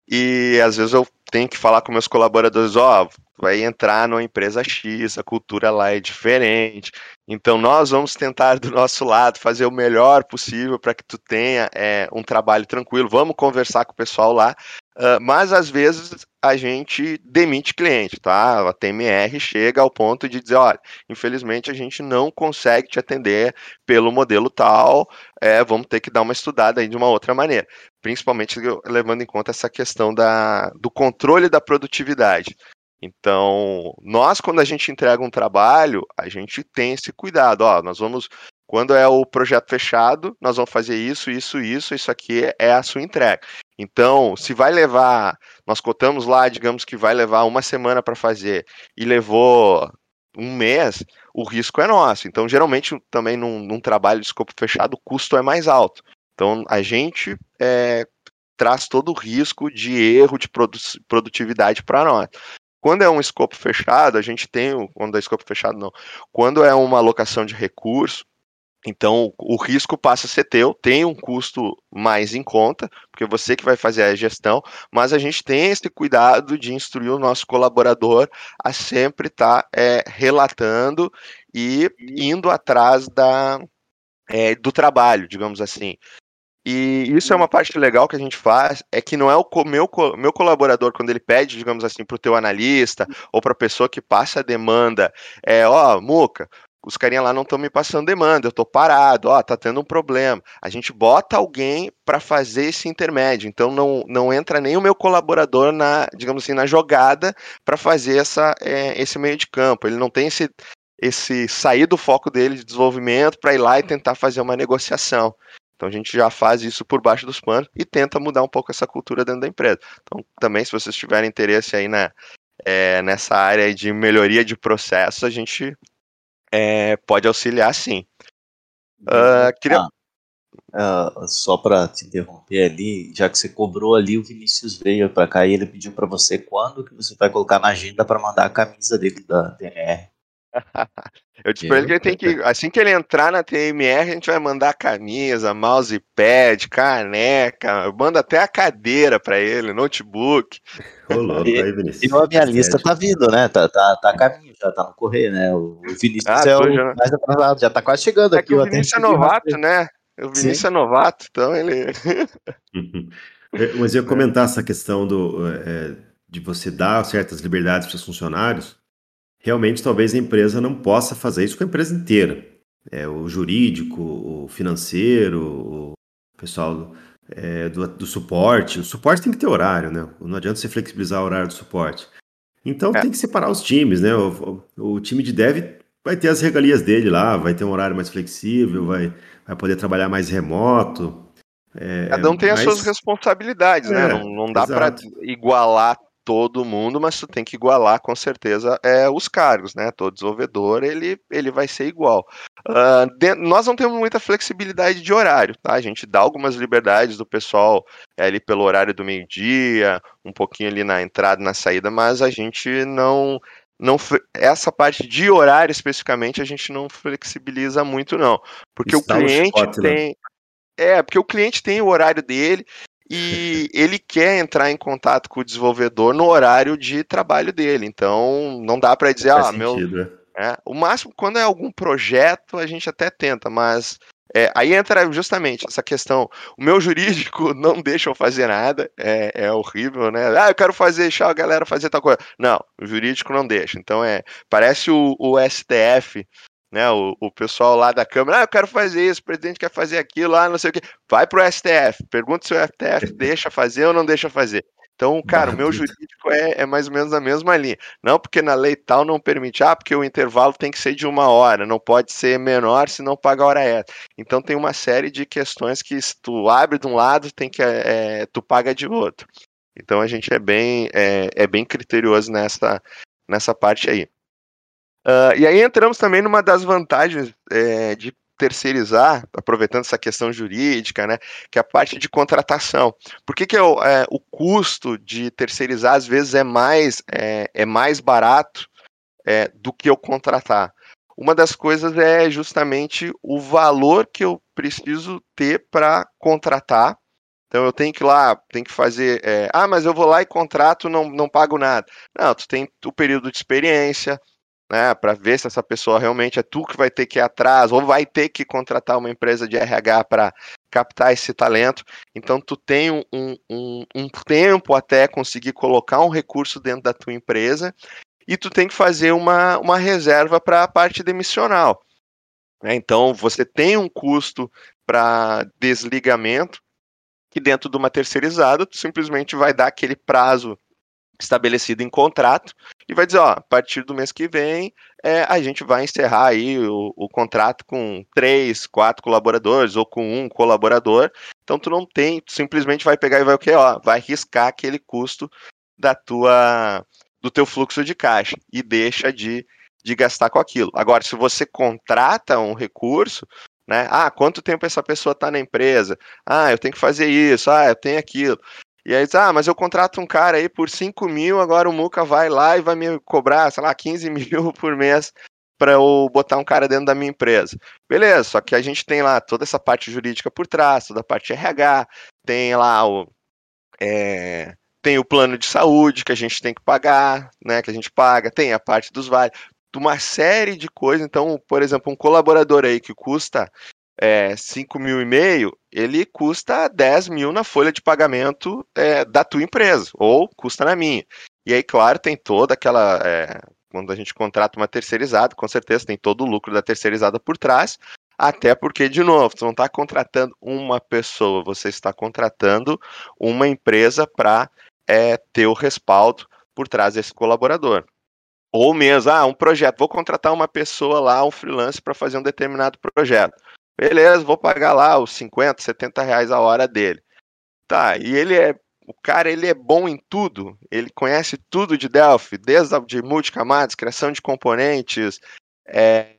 e às vezes eu tenho que falar com meus colaboradores, ó, oh, vai entrar numa empresa X, a cultura lá é diferente. Então nós vamos tentar do nosso lado fazer o melhor possível para que tu tenha é, um trabalho tranquilo. Vamos conversar com o pessoal lá, uh, mas às vezes a gente demite cliente, tá? A TMR chega ao ponto de dizer, olha, infelizmente a gente não consegue te atender pelo modelo tal, é, vamos ter que dar uma estudada aí de uma outra maneira, principalmente levando em conta essa questão da, do controle da produtividade. Então, nós, quando a gente entrega um trabalho, a gente tem esse cuidado. Ó, nós vamos, quando é o projeto fechado, nós vamos fazer isso, isso, isso, isso aqui é a sua entrega. Então, se vai levar, nós cotamos lá, digamos que vai levar uma semana para fazer e levou um mês, o risco é nosso. Então, geralmente, também num, num trabalho de escopo fechado, o custo é mais alto. Então, a gente é, traz todo o risco de erro de produtividade para nós. Quando é um escopo fechado, a gente tem, quando é escopo fechado não, quando é uma alocação de recurso, então o risco passa a ser teu, tem um custo mais em conta, porque você que vai fazer a gestão, mas a gente tem esse cuidado de instruir o nosso colaborador a sempre estar tá, é, relatando e indo atrás da, é, do trabalho, digamos assim. E isso é uma parte legal que a gente faz, é que não é o meu, meu colaborador, quando ele pede, digamos assim, para o teu analista ou para a pessoa que passa a demanda, é, ó, oh, Muca, os carinha lá não estão me passando demanda, eu estou parado, ó, tá tendo um problema. A gente bota alguém para fazer esse intermédio, então não, não entra nem o meu colaborador na, digamos assim, na jogada para fazer essa, é, esse meio de campo. Ele não tem esse, esse sair do foco dele de desenvolvimento para ir lá e tentar fazer uma negociação. Então a gente já faz isso por baixo dos panos e tenta mudar um pouco essa cultura dentro da empresa. Então também se vocês tiverem interesse aí na, é, nessa área de melhoria de processo, a gente é, pode auxiliar sim. Uh, queria... Ah, uh, só para te interromper ali, já que você cobrou ali, o Vinícius veio para cá e ele pediu para você quando que você vai colocar na agenda para mandar a camisa dele da DNR. Eu disse pra ele que ele tem que, assim que ele entrar na TMR, a gente vai mandar camisa, mousepad, caneca, manda até a cadeira para ele, notebook. Ô, e, aí, Vinícius. E a minha lista tá vindo, né? Tá, tá, tá a caminho, já tá no correr, né? O, Vinícius ah, é o já... mais atrasado, já tá quase chegando é aqui. o Vinícius é novato, né? O Vinícius Sim. é novato, então ele. É, mas eu ia comentar essa questão do, é, de você dar certas liberdades para os funcionários realmente talvez a empresa não possa fazer isso com a empresa inteira. É, o jurídico, o financeiro, o pessoal é, do, do, suporte. O suporte tem que ter horário, né? Não adianta você flexibilizar o horário do suporte. Então é. tem que separar os times, né? O, o, o, time de dev vai ter as regalias dele lá, vai ter um horário mais flexível, vai, vai poder trabalhar mais remoto. É, Cada um tem mas... as suas responsabilidades, né? É, não, não dá para igualar todo mundo, mas tu tem que igualar com certeza é, os cargos, né? Todo desenvolvedor ele, ele vai ser igual. Uh, de, nós não temos muita flexibilidade de horário, tá? A gente dá algumas liberdades do pessoal é, ali pelo horário do meio-dia, um pouquinho ali na entrada e na saída, mas a gente não não essa parte de horário especificamente a gente não flexibiliza muito não, porque Está o cliente né? tem é porque o cliente tem o horário dele e ele quer entrar em contato com o desenvolvedor no horário de trabalho dele. Então, não dá para dizer, ah, meu. É, o máximo, quando é algum projeto, a gente até tenta, mas é, aí entra justamente essa questão. O meu jurídico não deixa eu fazer nada, é, é, horrível, né? Ah, eu quero fazer, deixar a galera fazer tal coisa. Não, o jurídico não deixa. Então é, parece o, o STF né? O, o pessoal lá da Câmara, ah, eu quero fazer isso, o presidente quer fazer aquilo, lá, ah, não sei o quê. Vai pro STF, pergunta se o STF deixa fazer ou não deixa fazer. Então, cara, o meu jurídico é, é, mais ou menos a mesma linha. Não porque na lei tal não permite, ah, porque o intervalo tem que ser de uma hora, não pode ser menor se não paga a hora extra. Então tem uma série de questões que se tu abre de um lado, tem que é, tu paga de outro. Então a gente é bem, é, é bem criterioso nessa, nessa parte aí. Uh, e aí entramos também numa das vantagens é, de terceirizar, aproveitando essa questão jurídica, né, que é a parte de contratação. Por que, que é o, é, o custo de terceirizar às vezes é mais, é, é mais barato é, do que eu contratar? Uma das coisas é justamente o valor que eu preciso ter para contratar. Então eu tenho que ir lá, tem que fazer. É, ah, mas eu vou lá e contrato, não, não pago nada. Não, tu tem o período de experiência, né, para ver se essa pessoa realmente é tu que vai ter que ir atrás ou vai ter que contratar uma empresa de RH para captar esse talento. Então tu tem um, um, um, tempo até conseguir colocar um recurso dentro da tua empresa e tu tem que fazer uma, uma reserva para a parte demissional. Né? Então você tem um custo para desligamento que dentro de uma terceirizada tu simplesmente vai dar aquele prazo estabelecido em contrato e vai dizer, ó, a partir do mês que vem é, a gente vai encerrar aí o, o, contrato com três, quatro colaboradores ou com um colaborador. Então tu não tem, tu simplesmente vai pegar e vai o quê? Ó, vai riscar aquele custo da tua do teu fluxo de caixa e deixa de, de gastar com aquilo. Agora, se você contrata um recurso, né? Ah, quanto tempo essa pessoa está na empresa? Ah, eu tenho que fazer isso, ah, eu tenho aquilo. E aí ah, mas eu contrato um cara aí por 5 mil, agora o Muca vai lá e vai me cobrar, sei lá, 15 mil por mês para eu botar um cara dentro da minha empresa. Beleza, só que a gente tem lá toda essa parte jurídica por trás, toda a parte RH, tem lá o. É, tem o plano de saúde que a gente tem que pagar, né? Que a gente paga, tem a parte dos vales, uma série de coisas. Então, por exemplo, um colaborador aí que custa é, 5 mil e meio, ele custa 10 mil na folha de pagamento é, da tua empresa, ou custa na minha. E aí, claro, tem toda aquela. É, quando a gente contrata uma terceirizada, com certeza tem todo o lucro da terceirizada por trás, até porque, de novo, você não está contratando uma pessoa, você está contratando uma empresa para é, ter o respaldo por trás desse colaborador. Ou mesmo, ah, um projeto, vou contratar uma pessoa lá, um freelance, para fazer um determinado projeto. Beleza, vou pagar lá os 50, 70 reais a hora dele. Tá, e ele é. O cara ele é bom em tudo, ele conhece tudo de Delphi, desde a, de multicamadas, criação de componentes, é,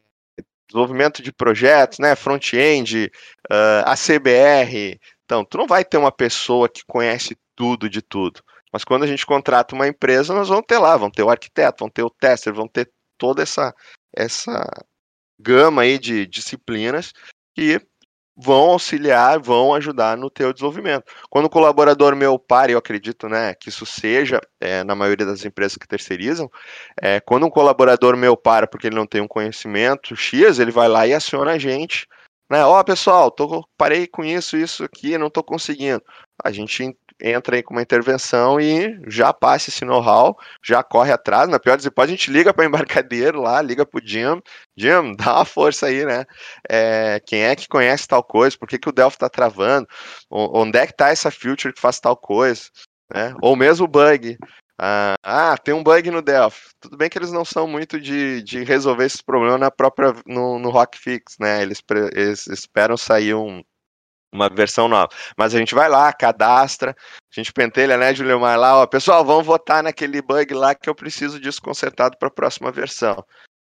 desenvolvimento de projetos, né, front-end, uh, ah, ACBR. Então, tu não vai ter uma pessoa que conhece tudo de tudo. Mas quando a gente contrata uma empresa, nós vamos ter lá, vamos ter o arquiteto, vamos ter o tester, vamos ter toda essa, essa gama aí de disciplinas que vão auxiliar, vão ajudar no teu desenvolvimento. Quando o colaborador meu para, eu acredito né, que isso seja é, na maioria das empresas que terceirizam, é, quando um colaborador meu para porque ele não tem um conhecimento X, ele vai lá e aciona a gente. Né? Ó, oh, pessoal, tô, parei com isso, isso aqui, não estou conseguindo. A gente entra aí com uma intervenção e já passa esse know-how, já corre atrás. Na pior das hipóteses, a gente liga para o embarcadeiro lá, liga para o Jim. Jim, dá uma força aí, né? É, quem é que conhece tal coisa? Por que, que o Delphi está travando? Onde é que está essa feature que faz tal coisa? Né? Ou mesmo o bug. Ah, ah, tem um bug no Delphi. Tudo bem que eles não são muito de, de resolver esse problema na própria no, no Rockfix, né? Eles, eles esperam sair um, uma versão nova. Mas a gente vai lá, cadastra, a gente pentelha, né, Juliomar, lá, ó, pessoal, vamos votar naquele bug lá que eu preciso disso consertado para a próxima versão.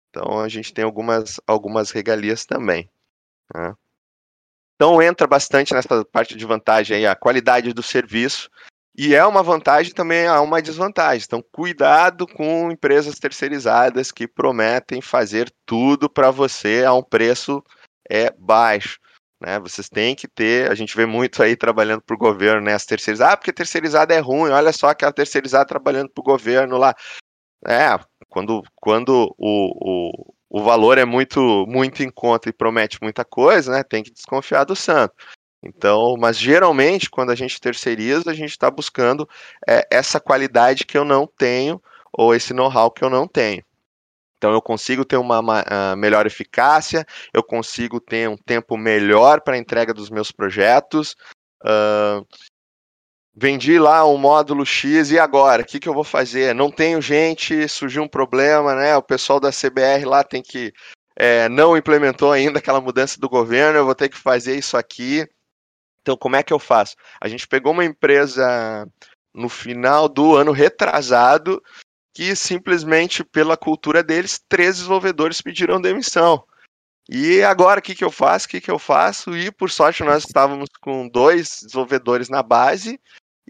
Então a gente tem algumas, algumas regalias também. Né? Então entra bastante nessa parte de vantagem aí, a qualidade do serviço. E é uma vantagem também há uma desvantagem. Então, cuidado com empresas terceirizadas que prometem fazer tudo para você a um preço é, baixo. Né? Vocês têm que ter, a gente vê muito aí trabalhando para o governo, né? As terceirizadas, ah, porque terceirizada é ruim, olha só aquela terceirizada trabalhando para o governo lá. É, quando, quando o, o, o valor é muito, muito em conta e promete muita coisa, né? Tem que desconfiar do santo. Então, mas geralmente, quando a gente terceiriza, a gente está buscando é, essa qualidade que eu não tenho, ou esse know-how que eu não tenho. Então eu consigo ter uma, uma uh, melhor eficácia, eu consigo ter um tempo melhor para entrega dos meus projetos. Uh, vendi lá um módulo X e agora? O que, que eu vou fazer? Não tenho gente, surgiu um problema, né? O pessoal da CBR lá tem que. É, não implementou ainda aquela mudança do governo, eu vou ter que fazer isso aqui. Então, como é que eu faço? A gente pegou uma empresa no final do ano retrasado que simplesmente pela cultura deles, três desenvolvedores pediram demissão. E agora o que, que eu faço? O que, que eu faço? E por sorte nós estávamos com dois desenvolvedores na base.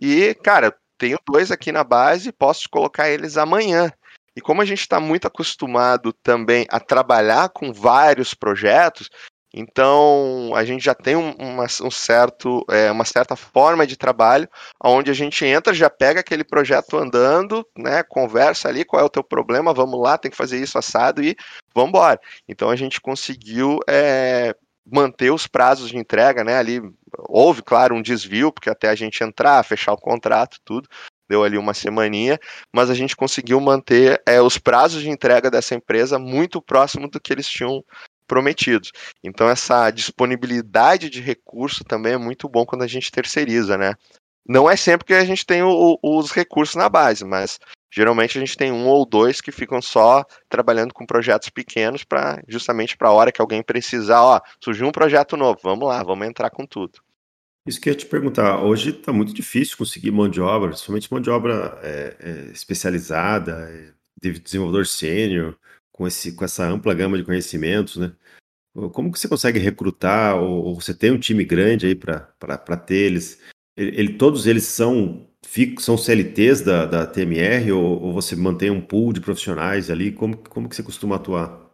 E, cara, tenho dois aqui na base, posso colocar eles amanhã. E como a gente está muito acostumado também a trabalhar com vários projetos, então, a gente já tem uma, um certo, é, uma certa forma de trabalho, onde a gente entra, já pega aquele projeto andando, né, conversa ali, qual é o teu problema, vamos lá, tem que fazer isso assado e vamos embora. Então, a gente conseguiu é, manter os prazos de entrega, né, ali houve, claro, um desvio, porque até a gente entrar, fechar o contrato, tudo, deu ali uma semaninha, mas a gente conseguiu manter é, os prazos de entrega dessa empresa muito próximo do que eles tinham prometidos. Então essa disponibilidade de recurso também é muito bom quando a gente terceiriza, né? Não é sempre que a gente tem o, os recursos na base, mas geralmente a gente tem um ou dois que ficam só trabalhando com projetos pequenos para justamente para a hora que alguém precisar, ó, surgiu um projeto novo, vamos lá, vamos entrar com tudo. Isso que eu ia te perguntar, hoje está muito difícil conseguir mão de obra, principalmente mão de obra é, é, especializada, é, de desenvolvedor sênior, com, esse, com essa ampla gama de conhecimentos, né? Como que você consegue recrutar, ou, ou você tem um time grande aí para ter eles? Ele, ele, todos eles são, são CLTs da, da TMR, ou, ou, você mantém um pool de profissionais ali? Como, como que você costuma atuar?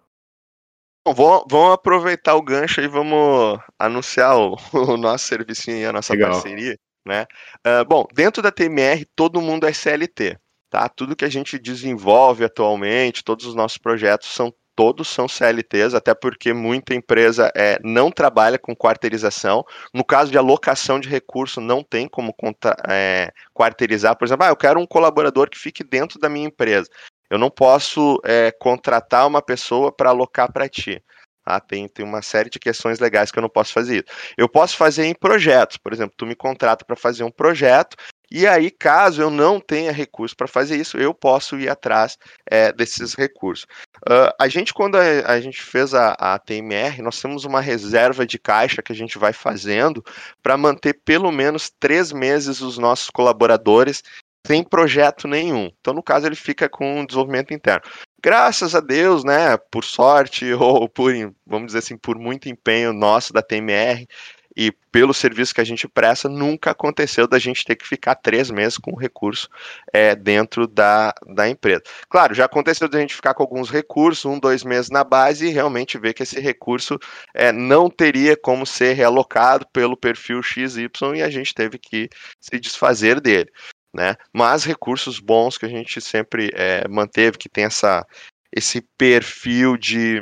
Bom, vamos, aproveitar o gancho e vamos anunciar o, o nosso serviço e a nossa Legal. parceria. Né? Uh, bom, dentro da TMR, todo mundo é CLT. Tá? Tudo que a gente desenvolve atualmente, todos os nossos projetos são todos são CLTs, até porque muita empresa é, não trabalha com quarteirização. No caso de alocação de recurso, não tem como conta, é, quarteirizar. Por exemplo, ah, eu quero um colaborador que fique dentro da minha empresa. Eu não posso é, contratar uma pessoa para alocar para ti. Ah, tem, tem uma série de questões legais que eu não posso fazer isso. Eu posso fazer em projetos, por exemplo, tu me contrata para fazer um projeto, e aí, caso eu não tenha recurso para fazer isso, eu posso ir atrás é, desses recursos. Uh, a gente, quando a, a gente fez a, a, TMR, nós temos uma reserva de caixa que a gente vai fazendo para manter pelo menos três meses os nossos colaboradores sem projeto nenhum. Então, no caso, ele fica com um desenvolvimento interno graças a Deus, né, por sorte ou por, vamos dizer assim, por muito empenho nosso da TMR e pelo serviço que a gente presta, nunca aconteceu da gente ter que ficar três meses com o recurso é, dentro da, da empresa. Claro, já aconteceu da gente ficar com alguns recursos, um, dois meses na base e realmente ver que esse recurso é, não teria como ser realocado pelo perfil XY e a gente teve que se desfazer dele né? Mas recursos bons que a gente sempre é, manteve, que tem essa, esse perfil de,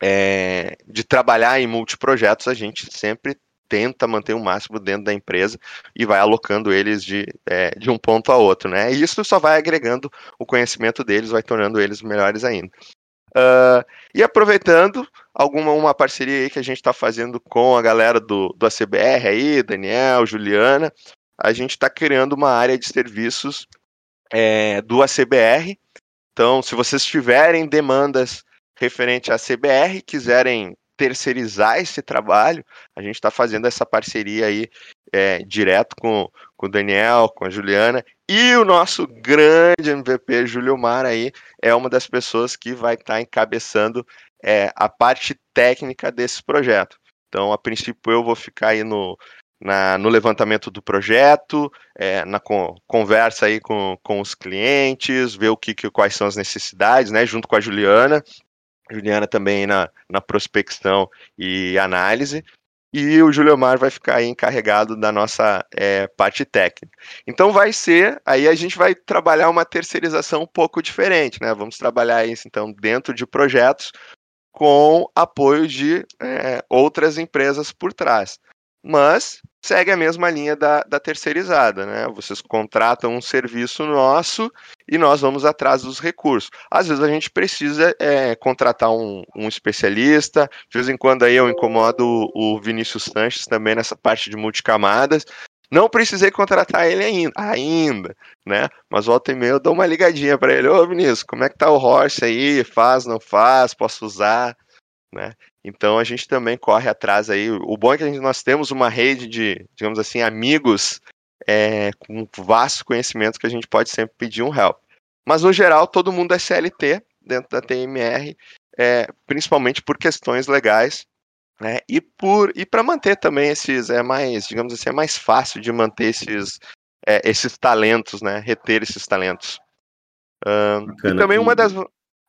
é, de trabalhar em multiprojetos, a gente sempre tenta manter o máximo dentro da empresa e vai alocando eles de, é, de um ponto a outro, né? E isso só vai agregando o conhecimento deles, vai tornando eles melhores ainda. Uh, e aproveitando alguma uma parceria aí que a gente está fazendo com a galera do, do ACBR aí, Daniel, Juliana, a gente está criando uma área de serviços é, do ACBR. Então, se vocês tiverem demandas referente à CBR, quiserem terceirizar esse trabalho, a gente está fazendo essa parceria aí é, direto com, com o Daniel, com a Juliana e o nosso grande MVP, Júlio Mar, aí, é uma das pessoas que vai estar tá encabeçando é, a parte técnica desse projeto. Então, a princípio, eu vou ficar aí no, na, no levantamento do projeto, é, na con, conversa aí com, com os clientes, ver o que, que, quais são as necessidades, né, junto com a Juliana, Juliana também na, na prospecção e análise, e o Juliomar vai ficar encarregado da nossa é, parte técnica. Então vai ser, aí a gente vai trabalhar uma terceirização um pouco diferente, né? Vamos trabalhar isso então dentro de projetos com apoio de é, outras empresas por trás mas segue a mesma linha da, da terceirizada, né? Vocês contratam um serviço nosso e nós vamos atrás dos recursos. Às vezes a gente precisa é, contratar um, um, especialista, de vez em quando aí eu incomodo o, o Vinícius Sanches também nessa parte de multicamadas. Não precisei contratar ele ainda, ainda, né? Mas volta e meia eu dou uma ligadinha para ele. Ô Vinícius, como é que tá o Horse aí? Faz, não faz? Posso usar? Né? Então a gente também corre atrás aí. O bom é que gente, nós temos uma rede de, digamos assim, amigos é, com vasto conhecimento que a gente pode sempre pedir um help. Mas no geral todo mundo é CLT dentro da TMR, é, principalmente por questões legais. Né, e por e para manter também esses é mais digamos assim é mais fácil de manter esses é, esses talentos né reter esses talentos uh, e também uma das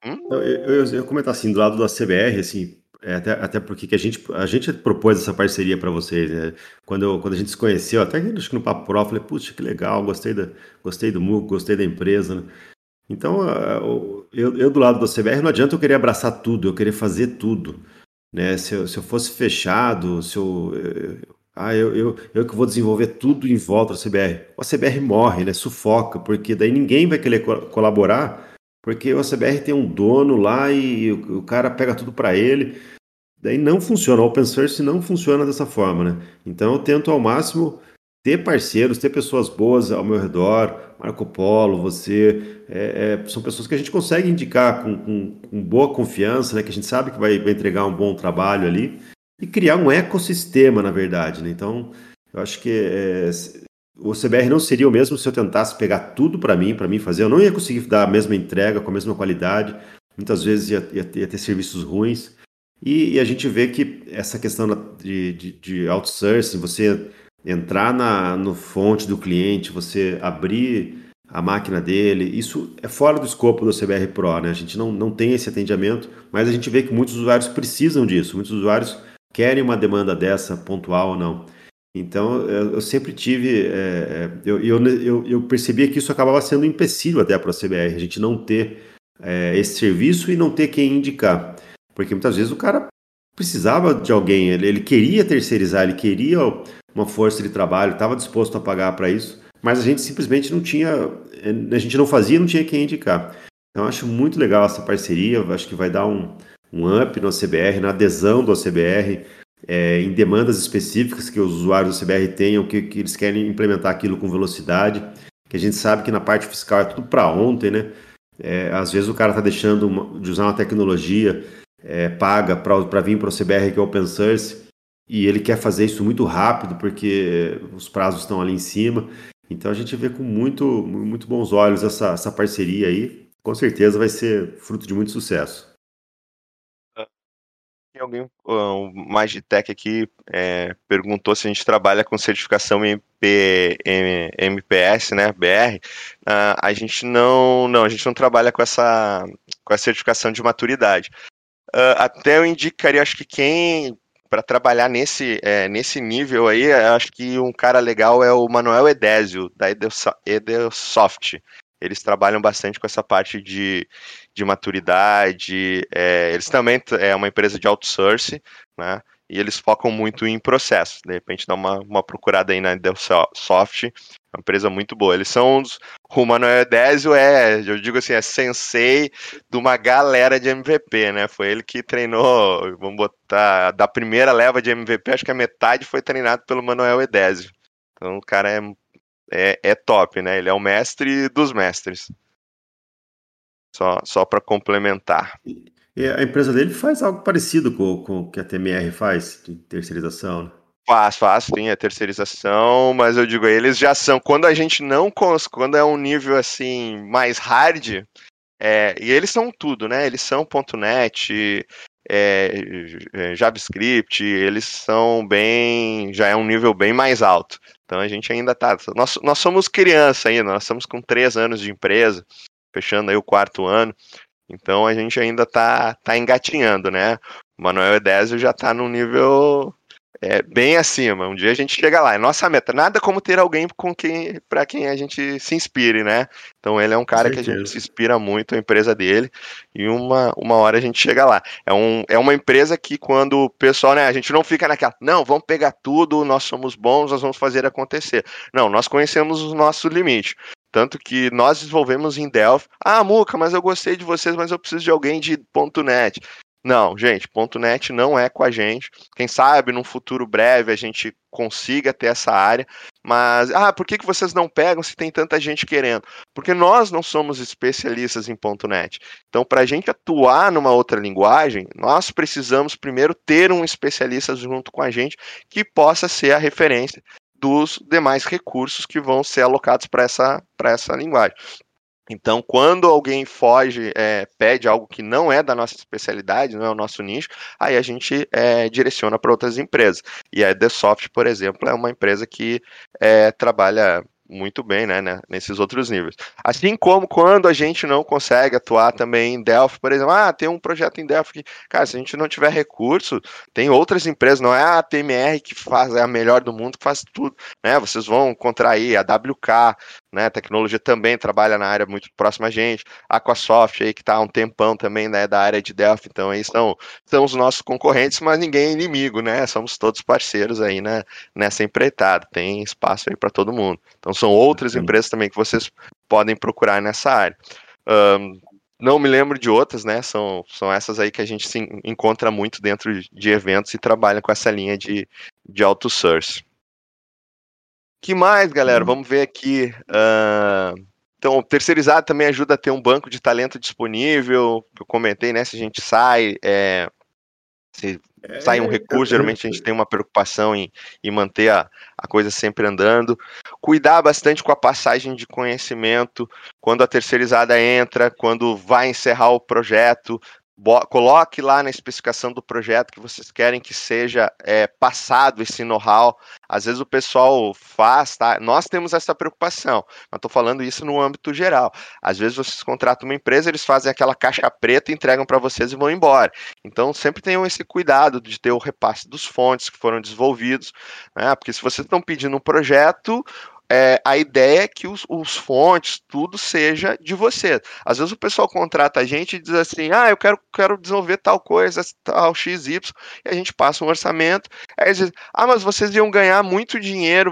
Hum? Eu, eu, eu comentar assim, do lado da CBR, assim, é, até, até porque que a gente, a gente propôs essa parceria para vocês, né? Quando, eu, quando a gente se conheceu, até acho que no Papo Pro, eu falei, puxa, que legal, gostei, da, gostei do MOOC, gostei da empresa, né? Então, eu, eu do lado da CBR, não adianta eu querer abraçar tudo, eu querer fazer tudo, né? Se eu, se eu fosse fechado, se eu, eu ah, eu, eu, eu que vou desenvolver tudo em volta da CBR. O CBR morre, né? Sufoca, porque daí ninguém vai querer co colaborar porque o CBR tem um dono lá e o, o cara pega tudo para ele. Daí não funciona, o open source não funciona dessa forma, né? Então eu tento ao máximo ter parceiros, ter pessoas boas ao meu redor, Marco Polo, você, é, é, são pessoas que a gente consegue indicar com, com, com, boa confiança, né? Que a gente sabe que vai, vai entregar um bom trabalho ali e criar um ecossistema, na verdade, né? Então, eu acho que é, o CBR não seria o mesmo se eu tentasse pegar tudo para mim, para mim fazer. Eu não ia conseguir dar a mesma entrega, com a mesma qualidade. Muitas vezes ia, ia, ia ter serviços ruins. E, e, a gente vê que essa questão de, de, de outsourcing, você entrar na, no fonte do cliente, você abrir a máquina dele, isso é fora do escopo do CBR Pro, né? A gente não, não tem esse atendimento, mas a gente vê que muitos usuários precisam disso, muitos usuários querem uma demanda dessa, pontual ou não. Então, eu, sempre tive. É, eu, eu, eu, eu percebia que isso acabava sendo um empecilho até para a CBR, a gente não ter é, esse serviço e não ter quem indicar. Porque muitas vezes o cara precisava de alguém, ele, ele queria terceirizar, ele queria uma força de trabalho, estava disposto a pagar para isso, mas a gente simplesmente não tinha, a gente não fazia, não tinha quem indicar. Então acho muito legal essa parceria, acho que vai dar um, um up no CBR, na adesão do CBR, é, em demandas específicas que os usuários do CBR tenham, que, que eles querem implementar aquilo com velocidade, que a gente sabe que na parte fiscal é tudo para ontem, né? É, às vezes o cara está deixando uma, de usar uma tecnologia é, paga para vir para o CBR, que é open source, e ele quer fazer isso muito rápido, porque os prazos estão ali em cima. Então a gente vê com muito, muito bons olhos essa, essa parceria aí. Com certeza vai ser fruto de muito sucesso. Alguém um, mais de tech aqui é, perguntou se a gente trabalha com certificação MP, MPS, né, BR. Uh, a gente não, não, a gente não trabalha com essa, com a certificação de maturidade. Uh, até eu indicaria, acho que quem para trabalhar nesse, é, nesse nível aí, acho que um cara legal é o Manuel Edésio, da Edelsoft. Eles trabalham bastante com essa parte de, de maturidade. É, eles também é uma empresa de outsourcing, né? E eles focam muito em processos. De repente, dá uma, uma procurada aí na Edelsoft, uma empresa muito boa. Eles são os. O Manuel Edésio é, eu digo assim, é sensei de uma galera de MVP, né? Foi ele que treinou, vamos botar, da primeira leva de MVP, acho que a metade foi treinado pelo Manuel Edésio. Então o cara é, é, é top, né? Ele é o mestre dos mestres. Só, só para complementar. E a empresa dele faz algo parecido com, com o que a TMR faz, de terceirização, né? Faz, faz, sim, a terceirização, mas eu digo, eles já são, quando a gente não, quando é um nível assim, mais hard, é, e eles são tudo, né, eles são .NET, é, é, JavaScript, eles são bem, já é um nível bem mais alto, então a gente ainda tá, nós, nós somos criança ainda, nós estamos com três anos de empresa, fechando aí o quarto ano, então a gente ainda tá, tá engatinhando, né, o Manuel Edésio já tá no nível é, bem acima. Um dia a gente chega lá. É nossa meta. Nada como ter alguém com quem, para quem a gente se inspire, né? Então ele é um cara que a gente se inspira muito, a empresa dele, e uma, uma hora a gente chega lá. É, um, é uma empresa que quando o pessoal, né, a gente não fica naquela, não, vamos pegar tudo, nós somos bons, nós vamos fazer acontecer. Não, nós conhecemos o nosso limite. Tanto que nós desenvolvemos em Delphi. Ah, Muca, mas eu gostei de vocês, mas eu preciso de alguém de .NET. Não, gente, .NET não é com a gente. Quem sabe num futuro breve a gente consiga ter essa área, mas ah, por que, que vocês não pegam se tem tanta gente querendo? Porque nós não somos especialistas em .NET. Então, para a gente atuar numa outra linguagem, nós precisamos primeiro ter um especialista junto com a gente que possa ser a referência dos demais recursos que vão ser alocados para essa, essa linguagem. Então, quando alguém foge, é, pede algo que não é da nossa especialidade, não é o nosso nicho, aí a gente é, direciona para outras empresas. E a The Soft, por exemplo, é uma empresa que é, trabalha muito bem, né, né, nesses outros níveis. Assim como quando a gente não consegue atuar também em Delphi, por exemplo, ah, tem um projeto em Delphi que, cara, se a gente não tiver recurso, tem outras empresas, não é a TMR que faz, é a melhor do mundo, que faz tudo, né, vocês vão encontrar aí a WK, né, a tecnologia também trabalha na área muito próxima a gente, a Aquasoft aí que está há um tempão também, né, da área de Delphi, então aí são, são os nossos concorrentes, mas ninguém é inimigo, né, somos todos parceiros aí, né, nessa empreitada, tem espaço aí para todo mundo. Então são outras empresas também que vocês podem procurar nessa área. Um, não me lembro de outras, né? São, são essas aí que a gente se encontra muito dentro de eventos e trabalha com essa linha de, de outsource. Que mais, galera? Vamos ver aqui. Uh, então, terceirizado também ajuda a ter um banco de talento disponível. Eu comentei, né? Se a gente sai, é, se é, sai um recurso, geralmente a gente tem uma preocupação em, em manter a, a coisa sempre andando. Cuidar bastante com a passagem de conhecimento, quando a terceirizada entra, quando vai encerrar o projeto, coloque lá na especificação do projeto que vocês querem que seja é, passado esse know-how. Às vezes o pessoal faz, tá? Nós temos essa preocupação, mas estou falando isso no âmbito geral. Às vezes vocês contratam uma empresa, eles fazem aquela caixa preta, entregam para vocês e vão embora. Então sempre tenham esse cuidado de ter o repasse dos fontes que foram desenvolvidos, né? Porque se vocês estão pedindo um projeto, é, a ideia é que os, os, fontes, tudo seja de você. Às vezes o pessoal contrata a gente e diz assim: ah, eu quero, quero desenvolver tal coisa, tal XY, e a gente passa um orçamento. Aí eles dizem: ah, mas vocês iam ganhar muito dinheiro,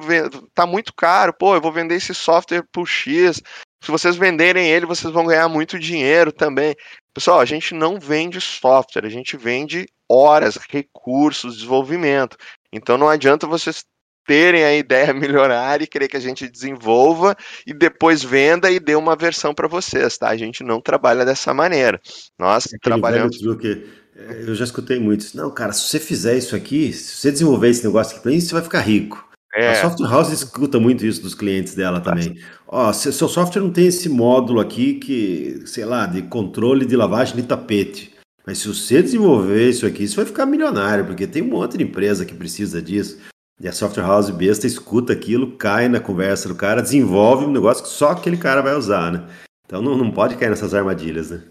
tá muito caro, pô, eu vou vender esse software por X. Se vocês venderem ele, vocês vão ganhar muito dinheiro também. Pessoal, a gente não vende software, a gente vende horas, recursos, desenvolvimento. Então não adianta vocês terem a ideia milionária e querer que a gente desenvolva e depois venda e dê uma versão para vocês, tá? A gente não trabalha dessa maneira. Nós Aquele trabalhamos. Que é, eu já escutei muito isso. Não, cara, se você fizer isso aqui, se você desenvolver esse negócio aqui para mim, você vai ficar rico. É. A Software House escuta muito isso dos clientes dela também. Ó, seu software não tem esse módulo aqui que, sei lá, de controle de lavagem de tapete. Mas se você desenvolver isso aqui, você vai ficar milionário, porque tem um monte de empresa que precisa disso. E a software house besta escuta aquilo, cai na conversa do cara, desenvolve um negócio que só aquele cara vai usar, né? Então não, não pode cair nessas armadilhas, né?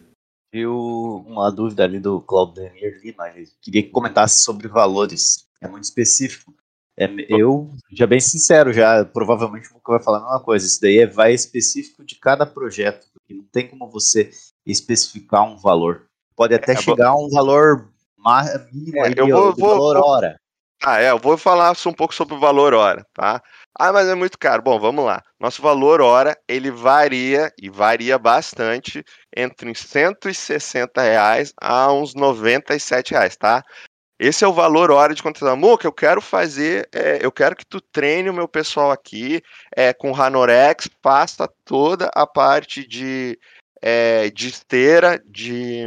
Eu, uma dúvida ali do Claudio Lima, queria que comentasse sobre valores. É muito específico. É, eu, já bem sincero, já provavelmente nunca vai falar a mesma coisa. Isso daí é, vai específico de cada projeto, porque não tem como você especificar um valor. Pode até é, chegar a um valor mínimo, é, eu vou, vou, valor hora. Ah, é, eu vou falar um pouco sobre o valor hora, tá? Ah, mas é muito caro. Bom, vamos lá. Nosso valor hora, ele varia, e varia bastante, entre uns 160 reais a uns 97 reais, tá? Esse é o valor hora de. Amor, que eu quero fazer, é, eu quero que tu treine o meu pessoal aqui é, com Ranorex, faça toda a parte de, é, de esteira, de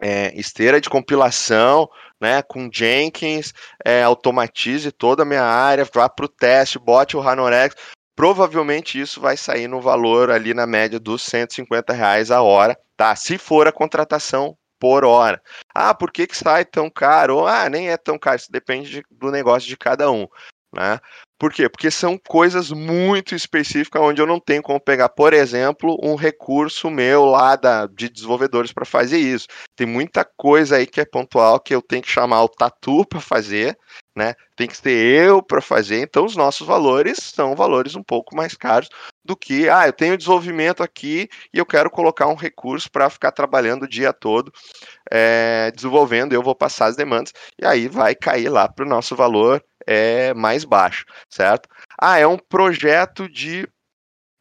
é, esteira de compilação, né, com Jenkins, é, automatize toda a minha área, vá para o teste, bote o Ranorex. Provavelmente isso vai sair no valor ali na média dos 150 reais a hora, tá? Se for a contratação por hora. Ah, por que, que sai tão caro? Ah, nem é tão caro, isso depende de, do negócio de cada um. Né? Por quê? Porque são coisas muito específicas onde eu não tenho como pegar, por exemplo, um recurso meu lá da, de desenvolvedores para fazer isso. Tem muita coisa aí que é pontual que eu tenho que chamar o Tatu para fazer, né? Tem que ser eu para fazer. Então os nossos valores são valores um pouco mais caros do que, ah, eu tenho desenvolvimento aqui e eu quero colocar um recurso para ficar trabalhando o dia todo é, desenvolvendo, eu vou passar as demandas e aí vai cair lá para o nosso valor é, mais baixo, certo? Ah, é um projeto de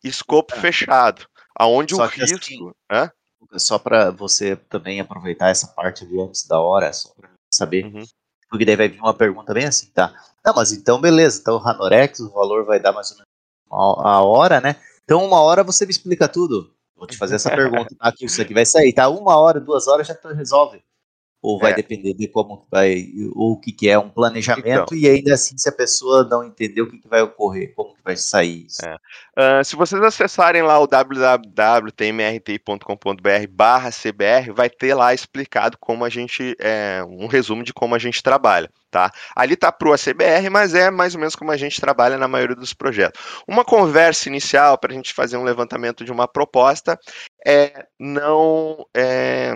escopo é. fechado, aonde Só o risco... Assim? Só para você também aproveitar essa parte ali antes da hora, só para saber, uhum. porque daí vai vir uma pergunta bem assim, tá? Não, mas então beleza, então o Ranorex, o valor vai dar mais ou menos a hora, né? Então uma hora você me explica tudo. Vou te fazer essa pergunta, tá? Que isso aqui vai sair, tá? Uma hora, duas horas já resolve. Ou vai é. depender de como vai, ou o que, que é um planejamento, então. e ainda assim, se a pessoa não entender o que, que vai ocorrer, como que vai sair isso. É. Uh, se vocês acessarem lá o www.tmrt.com.br barra CBR, vai ter lá explicado como a gente, é, um resumo de como a gente trabalha. Tá? Ali tá para o ACBR, mas é mais ou menos como a gente trabalha na maioria dos projetos. Uma conversa inicial para a gente fazer um levantamento de uma proposta é não é,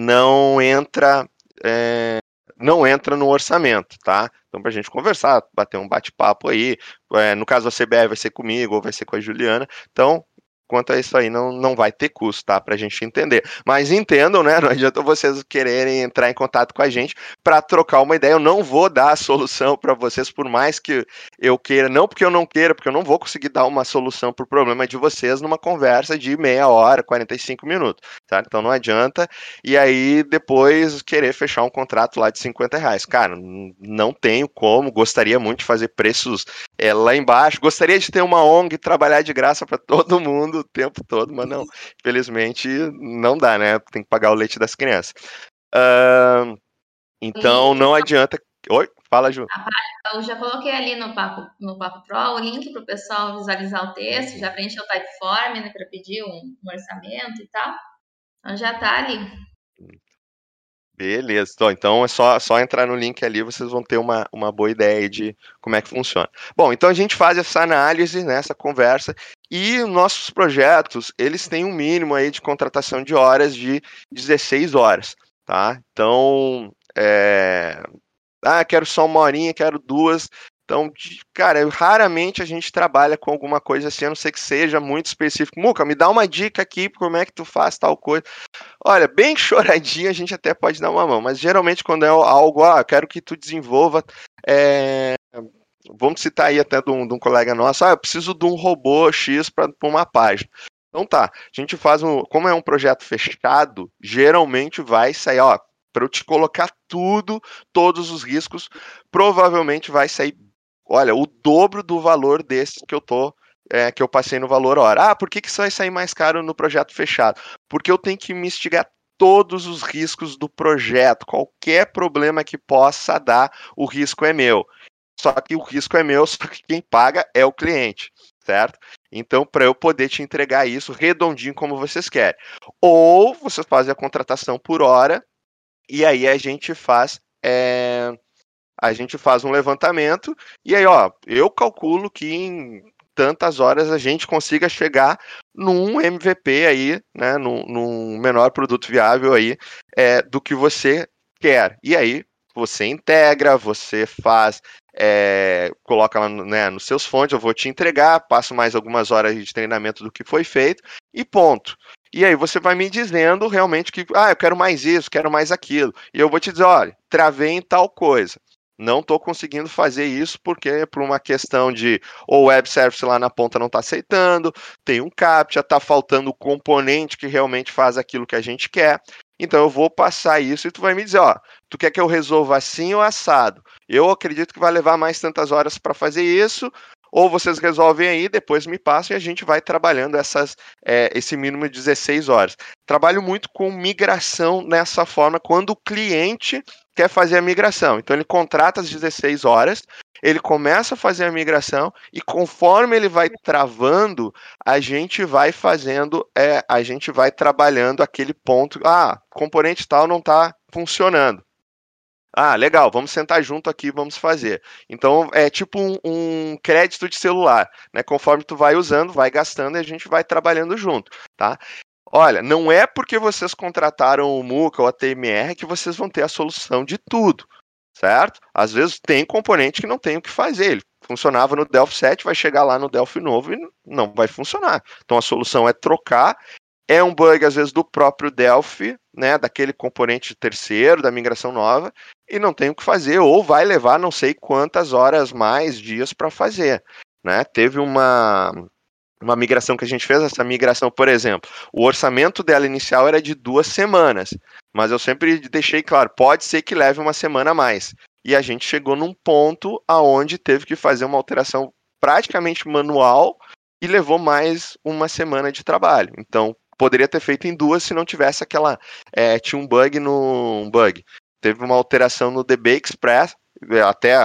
não entra é, não entra no orçamento, tá? Então, para a gente conversar, bater um bate-papo aí. É, no caso da CBR, vai ser comigo ou vai ser com a Juliana. Então, quanto a isso aí não, não vai ter custo, tá? Pra gente entender. Mas entendam, né? Não adianta vocês quererem entrar em contato com a gente para trocar uma ideia. Eu não vou dar a solução para vocês, por mais que eu queira. Não porque eu não queira, porque eu não vou conseguir dar uma solução pro problema de vocês numa conversa de meia hora, 45 minutos, tá? Então não adianta. E aí depois querer fechar um contrato lá de 50 reais. Cara, não tenho como. Gostaria muito de fazer preços é, lá embaixo. Gostaria de ter uma ONG trabalhar de graça para todo mundo o tempo todo, mas não, infelizmente não dá, né? Tem que pagar o leite das crianças. Uh, então não adianta. Oi, fala, Ju. Eu já coloquei ali no Papo, no Papo Pro o link para o pessoal visualizar o texto, já preencheu o typeform, né, para pedir um, um orçamento e tal. Então já está ali. Beleza, então é só, só entrar no link ali, vocês vão ter uma, uma boa ideia de como é que funciona. Bom, então a gente faz essa análise, né, essa conversa, e nossos projetos, eles têm um mínimo aí de contratação de horas de 16 horas, tá? Então, é... ah, quero só uma horinha, quero duas, Então, cara, raramente a gente trabalha com alguma coisa assim, a não ser que seja muito específico. Muca, me dá uma dica aqui, como é que tu faz tal coisa. Olha, bem choradinho a gente até pode dar uma mão, mas geralmente quando é algo, ah, quero que tu desenvolva. É... Vamos citar aí até de um, de um, colega nosso, ah, eu preciso de um robô X para uma página. Então tá, a gente faz um. Como é um projeto fechado, geralmente vai sair, ó, para eu te colocar tudo, todos os riscos, provavelmente vai sair olha, o dobro do valor desse que eu tô é, que eu passei no valor hora. Ah, por que, que isso vai sair mais caro no projeto fechado? Porque eu tenho que investigar todos os riscos do projeto, qualquer problema que possa dar, o risco é meu. Só que o risco é meu, só que quem paga é o cliente, certo? Então, para eu poder te entregar isso redondinho como vocês querem. Ou vocês fazem a contratação por hora, e aí a gente faz é, a gente faz um levantamento e aí, ó, eu calculo que em tantas horas a gente consiga chegar num MVP aí, né, num, num menor produto viável aí é, do que você quer. E aí você integra, você faz, é, coloca lá né, nos seus fontes, eu vou te entregar, passo mais algumas horas de treinamento do que foi feito e ponto. E aí você vai me dizendo realmente que, ah, eu quero mais isso, quero mais aquilo. E eu vou te dizer, olha, travei em tal coisa não estou conseguindo fazer isso porque é por uma questão de ou o web service lá na ponta não está aceitando, tem um captcha, está faltando o componente que realmente faz aquilo que a gente quer. Então eu vou passar isso e tu vai me dizer, ó, tu quer que eu resolva assim ou assado? Eu acredito que vai levar mais tantas horas para fazer isso, ou vocês resolvem aí, depois me passam e a gente vai trabalhando essas, é, esse mínimo de 16 horas. Trabalho muito com migração nessa forma, quando o cliente quer fazer a migração. Então ele contrata as 16 horas, ele começa a fazer a migração e conforme ele vai travando, a gente vai fazendo, é, a gente vai trabalhando aquele ponto. Ah, componente tal não está funcionando. Ah, legal, vamos sentar junto aqui, vamos fazer. Então é tipo um, um, crédito de celular, né? Conforme tu vai usando, vai gastando e a gente vai trabalhando junto, tá? Olha, não é porque vocês contrataram o Muca ou a TMR que vocês vão ter a solução de tudo, certo? Às vezes tem componente que não tem o que fazer. Ele funcionava no Delphi 7, vai chegar lá no Delphi novo e não vai funcionar. Então a solução é trocar. É um bug, às vezes, do próprio Delphi, né? Daquele componente terceiro, da migração nova, e não tem o que fazer, ou vai levar não sei quantas horas mais, dias para fazer. Né? Teve uma uma migração que a gente fez, essa migração, por exemplo, o orçamento dela inicial era de duas semanas, mas eu sempre deixei claro, pode ser que leve uma semana a mais. E a gente chegou num ponto aonde teve que fazer uma alteração praticamente manual e levou mais uma semana de trabalho. Então, poderia ter feito em duas se não tivesse aquela. É, tinha um bug no. Um bug. Teve uma alteração no DB Express, até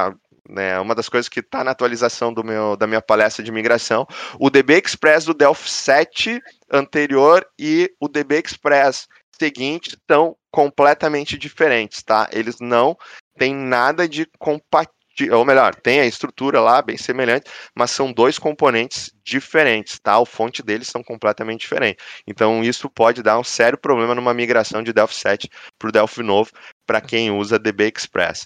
né, uma das coisas que está na atualização do meu, da minha palestra de migração, o DB Express do Delphi 7 anterior e o DB Express seguinte estão completamente diferentes, tá? Eles não têm nada de compatível, ou melhor, tem a estrutura lá bem semelhante, mas são dois componentes diferentes, tá? O fonte deles são completamente diferentes. Então isso pode dar um sério problema numa migração de Delphi 7 para o Delphi novo para quem usa DB Express.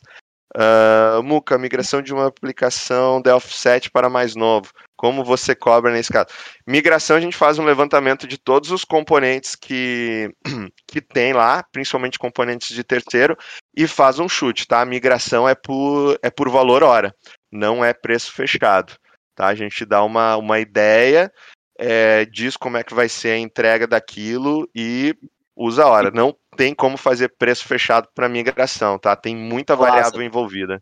Uh, Muca, migração de uma aplicação Delphi 7 para mais novo. Como você cobra nesse caso? Migração, a gente faz um levantamento de todos os componentes que, que tem lá, principalmente componentes de terceiro, e faz um chute, tá? A migração é por, é por valor hora, não é preço fechado. Tá? A gente dá uma, uma ideia, é, diz como é que vai ser a entrega daquilo e usa a hora. Não tem como fazer preço fechado para migração, tá? Tem muita variável Lázaro. envolvida.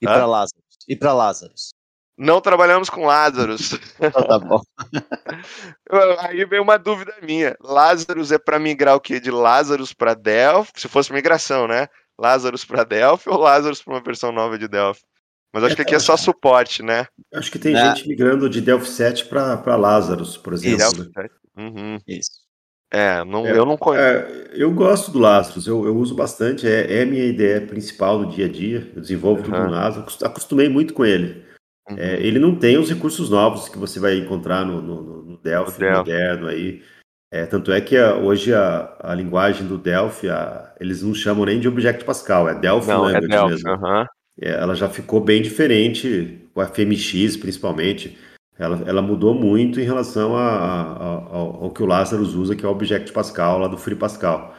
E para Lázaro? E para Lázaro? Não trabalhamos com Lazarus. Então, tá bom. Aí vem uma dúvida minha. Lazarus é para migrar o quê? De Lazarus para Delphi? Se fosse migração, né? Lazarus para Delphi ou Lazarus para uma versão nova de Delphi? Mas acho é, que aqui é só suporte, né? Acho que tem é. gente migrando de Delphi 7 para Lazarus, por exemplo. Isso. Uhum. Isso. É, não, é, eu não conheço. É, eu gosto do Lastros, eu, eu uso bastante, é, é, a minha ideia principal no dia a dia. Eu desenvolvo uhum. tudo no Lastros, acostumei muito com ele. É, uhum. É, ele não tem os recursos novos que você vai encontrar no, no, no Delphi, no moderno aí. É, tanto é que a, hoje a, a linguagem do Delphi, a, eles não chamam nem de Object Pascal, é Delphi não, Language é Delphi, mesmo. é, ela já ficou bem diferente, o FMX principalmente, ela, ela mudou muito em relação a, a, ao, ao, que o Lazarus usa, que é o Object Pascal, lá do Free Pascal.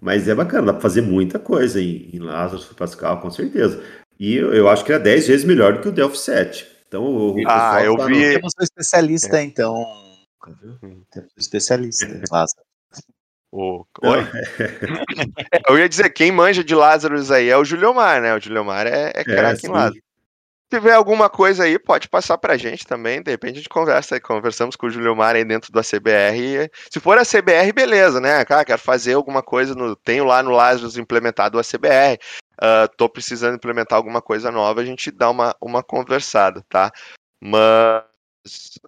Mas é bacana, dá para fazer muita coisa em, em Lazarus Free Pascal, com certeza. E eu, eu acho que é 10 vezes melhor do que o Delphi 7. Então, o, ah, eu tá vi. No... Temos um especialista, é. então. Hum. Um especialista, Lázaro. O... Oi? eu ia dizer, quem manja de Lazarus aí é o Juliomar, né? O Juliomar é, é, é craque em Lazarus. Tiver alguma coisa aí, pode passar pra gente também. De repente a gente conversa, conversamos com o Juliomar aí dentro da CBR. Se for a CBR, beleza, né? Cara, quero fazer alguma coisa, no, tenho lá no Lazarus implementado a CBR. Uh, ah, tô precisando implementar alguma coisa nova, a gente dá uma, uma conversada, tá? Mas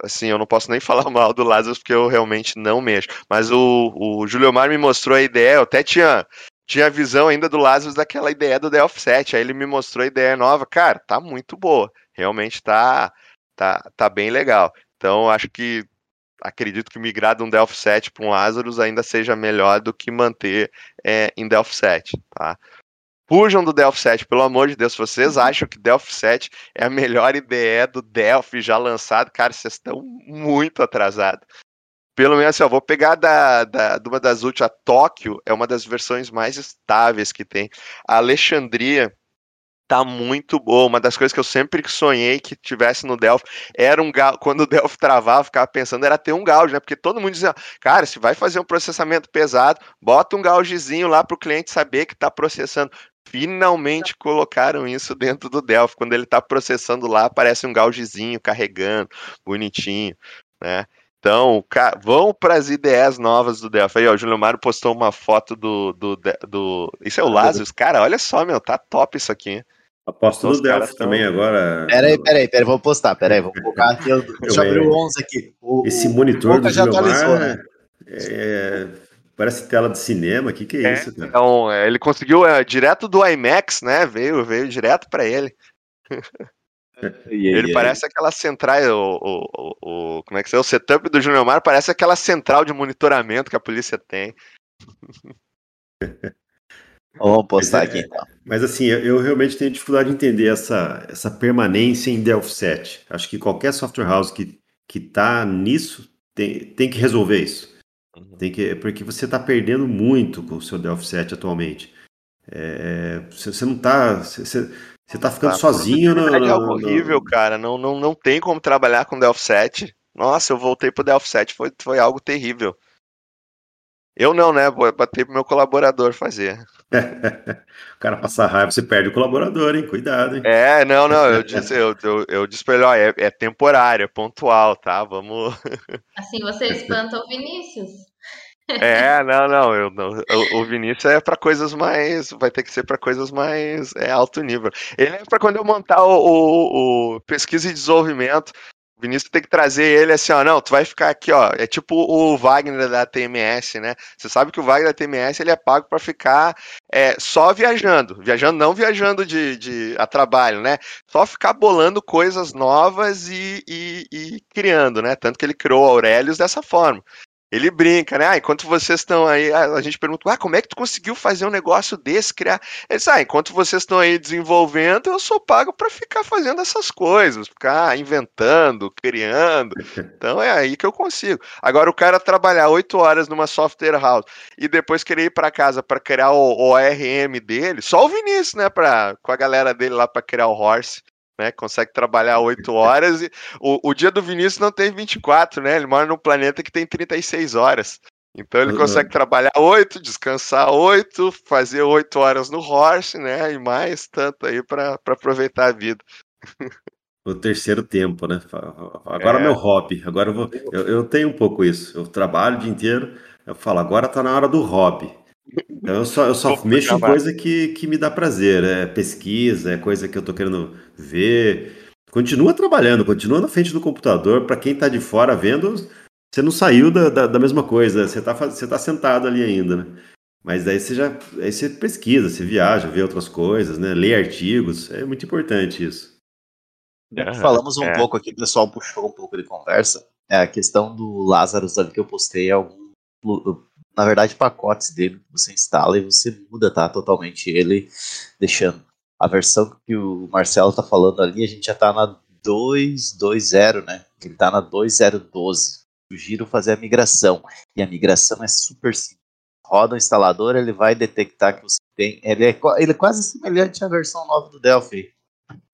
assim, eu não posso nem falar mal do Lazarus porque eu realmente não mexo. Mas o, o Juliomar me mostrou a ideia, eu até tinha, tinha a visão ainda do Lazarus daquela ideia do The Offset. Aí ele me mostrou a ideia nova. Cara, tá muito boa. Realmente tá, tá, tá bem legal. Então, acho que acredito que migrar de um Delphi 7 para um Lazarus ainda seja melhor do que manter é, em Delphi 7, tá? Fujam do Delphi 7, pelo amor de Deus. Se vocês uhum. acham que Delphi 7 é a melhor ideia do Delphi já lançado, cara, vocês estão muito atrasados. Pelo menos assim, eu vou pegar da, da, de uma das últimas, a Tóquio é uma das versões mais estáveis que tem. A Alexandria tá muito boa. Uma das coisas que eu sempre sonhei que tivesse no Delphi era um gauge. Quando o Delphi travava, ficava pensando, era ter um gauge, né? Porque todo mundo dizia, cara, se vai fazer um processamento pesado, bota um gaugezinho lá para o cliente saber que está processando finalmente colocaram isso dentro do Delphi. Quando ele está processando lá, aparece um gaugezinho carregando, bonitinho, né? Então, vão para as ideias novas do Delphi. Aí, ó, o Júlio Mário postou uma foto do, do, do. Isso é o ah, Lazarus? Cara, olha só, meu, tá top isso aqui. Aposto no Delphi tão... também agora. Peraí, peraí, peraí, vou postar, peraí, vou colocar aqui. Eu, deixa eu abrir o 11 aqui. O, Esse monitor do Júlio Mário. Né? É, Parece tela de cinema, o que, que é, é, isso, cara? Então, é, ele conseguiu é, direto do IMAX, né? Veio, veio direto para ele. ele parece aquela central, o, o, o, como é que é? O setup do Júnior Mar parece aquela central de monitoramento que a polícia tem. Vamos postar aqui então. Mas assim, eu realmente tenho dificuldade de entender essa, essa permanência em Delphi 7. Acho que qualquer software house que, que tá nisso tem, tem que resolver isso. Uhum. Tem que, porque você está perdendo muito com o seu Delphi 7 atualmente. É, você não está. Você, você tá ficando ah, sozinho no, É algo horrível, cara. Não, não, não tem como trabalhar com Delphi 7. Nossa, eu voltei pro Delphi 7, foi, foi algo terrível. Eu não, né? Vou bater pro meu colaborador fazer. o cara passa raiva, você perde o colaborador, hein? Cuidado, hein? É, não, não, eu disse, eu, eu, eu disse pra ele, ó, é, é temporário, é pontual, tá? Vamos. Assim você espanta o Vinícius. É, não, não, eu, não o, Vinícius é para coisas mais, vai ter que ser para coisas mais é, alto nível. Ele é para quando eu montar o, o, o, pesquisa e desenvolvimento, o Vinícius tem que trazer ele assim, ó, não, tu vai ficar aqui, ó, é tipo o Wagner da TMS, né? Você sabe que o Wagner da TMS ele é pago para ficar é, só viajando, viajando não viajando de, de a trabalho, né? Só ficar bolando coisas novas e, e, e criando, né? Tanto que ele criou o Aurelius dessa forma. Ele brinca, né? Ah, enquanto vocês estão aí, a gente pergunta, ah, como é que tu conseguiu fazer um negócio desse, criar? Ele diz, ah, enquanto vocês estão aí desenvolvendo, eu sou pago para ficar fazendo essas coisas, ficar inventando, criando. Então é aí que eu consigo. Agora, o cara trabalhar oito horas numa software house e depois querer ir para casa para criar o, o ORM dele, só o Vinícius, né, pra, com a galera dele lá para criar o Horse né? Consegue trabalhar oito horas e o, o dia do Vinícius não tem 24, né? Ele mora num planeta que tem 36 horas. Então ele uhum. consegue trabalhar oito, descansar oito, fazer oito horas no horse, né? E mais tanto aí para aproveitar a vida. O terceiro tempo, né? Agora é meu hobby. Agora eu vou. Eu, eu, tenho um pouco isso. Eu trabalho o dia inteiro. Eu falo, agora tá na hora do hobby. Então eu só, eu só mexo em coisa que, que me dá prazer. É pesquisa, é coisa que eu tô querendo ver. Continua trabalhando, continua na frente do computador. Para quem está de fora vendo, você não saiu da, da, da mesma coisa. Você está você tá sentado ali ainda, né? Mas aí você já aí você pesquisa, você viaja, vê outras coisas, né? Lê artigos. É muito importante isso. Falamos um é. pouco aqui, o pessoal puxou um pouco de conversa. É a questão do Lazarus ali que eu postei algum na verdade, pacotes dele que você instala e você muda, tá? Totalmente ele, deixando a versão que o Marcelo tá falando ali, a gente já tá na 2.2.0, né? Ele tá na 2.0.12. Sugiro fazer a migração. E a migração é super simples. Roda o instalador, ele vai detectar que você tem. Ele é, ele é quase semelhante à versão nova do Delphi.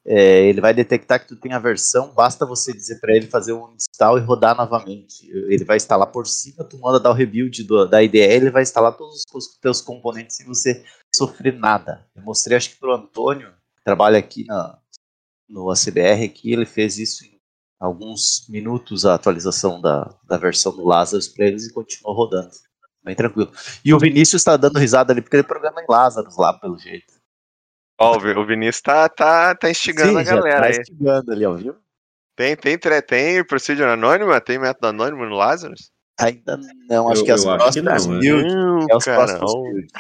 É, ele vai detectar que tu tem a versão, basta você dizer para ele fazer um install e rodar novamente. Ele vai instalar por cima, tu manda dar o rebuild do, da IDE, ele vai instalar todos os teus componentes sem você sofrer nada. Eu mostrei, acho que pro Antônio, que trabalha aqui na, no ACBR, aqui, ele fez isso em alguns minutos, a atualização da, da versão do Lazarus para eles e continuou rodando. Bem tranquilo. E o Vinícius está dando risada ali, porque ele programa em Lazarus lá, pelo jeito. Ó, o Vinícius tá, tá, tá instigando Sim, a galera tá aí. instigando ali, ó, viu? Tem, tem, tem procedure anônima? Tem método anônimo no Lazarus? Ainda não, acho eu, que as próximas builds. É os próximos builds.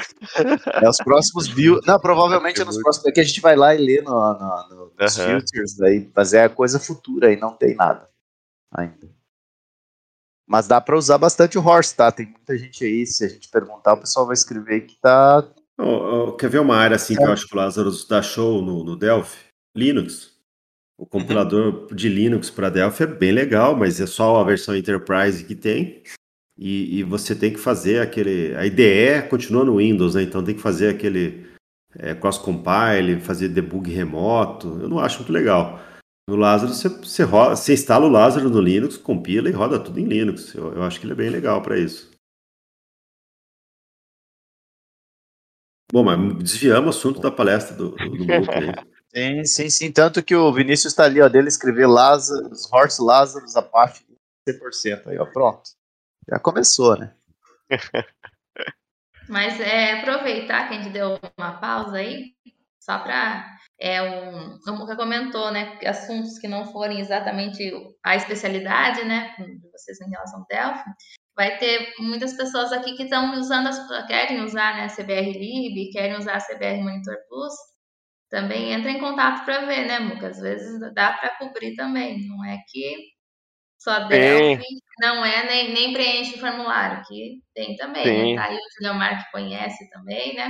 É os próximos builds. Não, provavelmente é nos próximos. É que a gente vai lá e lê no, no, no, nos uhum. filters, aí, mas é a coisa futura aí, não tem nada ainda. Mas dá para usar bastante o horse, tá? Tem muita gente aí, se a gente perguntar, o pessoal vai escrever que tá Oh, oh, quer ver uma área assim é. que eu acho que o Lazarus dá show no, no Delphi? Linux. O uhum. compilador uhum. de Linux para Delphi é bem legal, mas é só a versão Enterprise que tem. E, e, você tem que fazer aquele. A IDE continua no Windows, né? Então tem que fazer aquele é, cross-compile, fazer debug remoto. Eu não acho muito legal. No Lazarus, você, você, roda, você instala o Lazarus no Linux, compila e roda tudo em Linux. Eu, eu acho que ele é bem legal para isso. Bom, mas desviamos o assunto da palestra do, do, do aí. Sim, sim, sim. Tanto que o Vinícius está ali, ó, dele escrever Lazarus, Horst Lazarus, a parte de 100%. Aí, ó, pronto. Já começou, né? Mas é aproveitar que a gente deu uma pausa aí, só para é um, como você comentou, né, assuntos que não forem exatamente a especialidade, né, de vocês em relação ao Delphi, vai ter muitas pessoas aqui que estão usando, as, querem usar né, a CBR Lib, querem usar a CBR Monitor Plus, também entra em contato para ver, né, Muca? Às vezes dá para cobrir também, não é que só Delphi não é nem, nem preenche o formulário, que tem também, né? Tá aí o Juliomar que conhece também, né?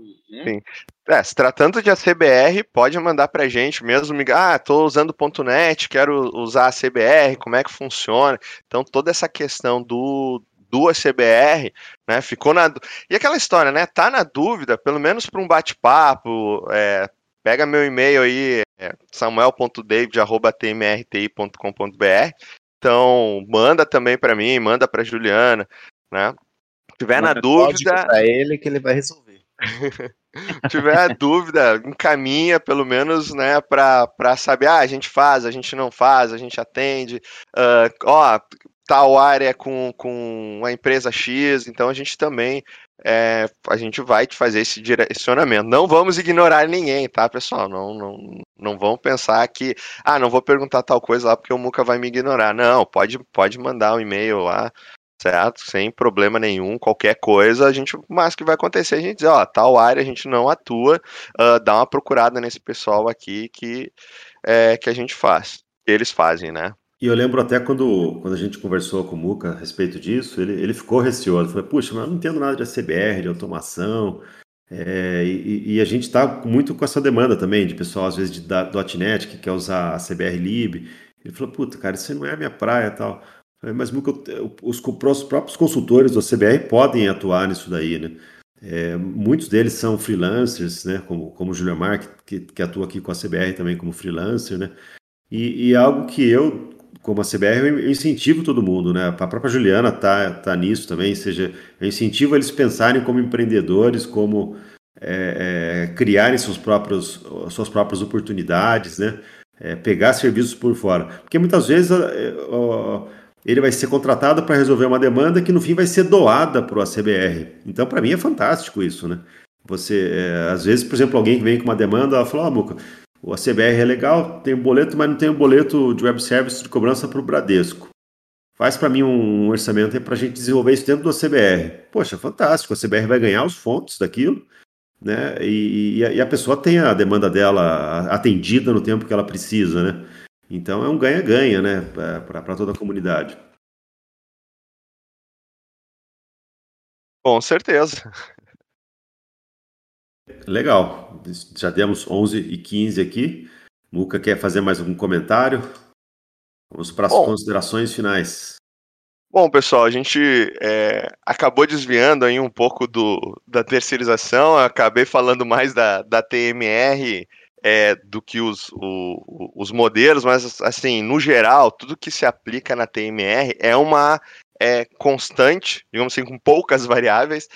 Uhum. Sim. É, se tratando de ACBR, pode mandar pra gente mesmo. Ah, tô usando .NET, quero usar a CBR, como é que funciona? Então, toda essa questão do, do ACBR, né, ficou na... E aquela história, né, tá na dúvida, pelo menos para um bate-papo, é, pega meu e-mail aí, é, samuel.david.tmrti.com.br então, manda também para mim, manda para Juliana, né? Se tiver manda na dúvida, para ele que ele vai resolver. tiver dúvida, encaminha pelo menos, né, para saber, ah, a gente faz, a gente não faz, a gente atende, uh, ó, tal área com, com a empresa X, então a gente também, é, a gente vai te fazer esse direcionamento. Não vamos ignorar ninguém, tá, pessoal? Não, não, não vão pensar que, ah, não vou perguntar tal coisa lá porque o Muca vai me ignorar. Não, pode, pode mandar um e-mail lá, certo? Sem problema nenhum, qualquer coisa, a gente, mas que vai acontecer, a gente diz, ó, tal área a gente não atua, uh, dá uma procurada nesse pessoal aqui que, é, que a gente faz, eles fazem, né? E eu lembro até quando, quando a gente conversou com o Muca a respeito disso, ele, ele ficou receoso, falou, puxa, mas eu não entendo nada de ACBR, de automação, é, e, e, a gente está muito com essa demanda também, de pessoal, às vezes, de .NET, que quer usar a CBR Lib, ele falou, puta, cara, isso não é a minha praia e tal. Mas os, os próprios consultores do CBR podem atuar nisso daí, né? É, muitos deles são freelancers, né? Como, como o Julian Mark, que, que atua aqui com a CBR também como freelancer, né? E, e algo que eu, como a CBR, eu incentivo todo mundo, né? A própria Juliana tá, tá nisso também, seja, eu incentivo eles pensarem como empreendedores, como é, é, criarem seus próprios, suas próprias oportunidades, né? É, pegar serviços por fora. Porque muitas vezes é, ele vai ser contratado para resolver uma demanda que no fim vai ser doada para o ACBR. Então, para mim é fantástico isso, né? Você, é, às vezes, por exemplo, alguém que vem com uma demanda, ela fala, ó, oh, Muca, o ACBR é legal, tem um boleto, mas não tem um boleto de web service de cobrança para o Bradesco. Faz para mim um orçamento para a gente desenvolver isso dentro do ACBR. Poxa, fantástico, o ACBR vai ganhar os fontes daquilo, né? E, e, a, pessoa tem a demanda dela atendida no tempo que ela precisa, né? Então é um ganha-ganha, né, para toda a comunidade. Com certeza. Legal. Já demos 11 e 15 aqui. Muca quer fazer mais algum comentário? Vamos para as Bom, considerações finais. Bom, pessoal, a gente é, acabou desviando aí um pouco do, da terceirização, acabei falando mais da, da TMR é, do que os, o, os modelos, mas assim, no geral, tudo que se aplica na TMR é uma é, constante, digamos assim, com poucas variáveis,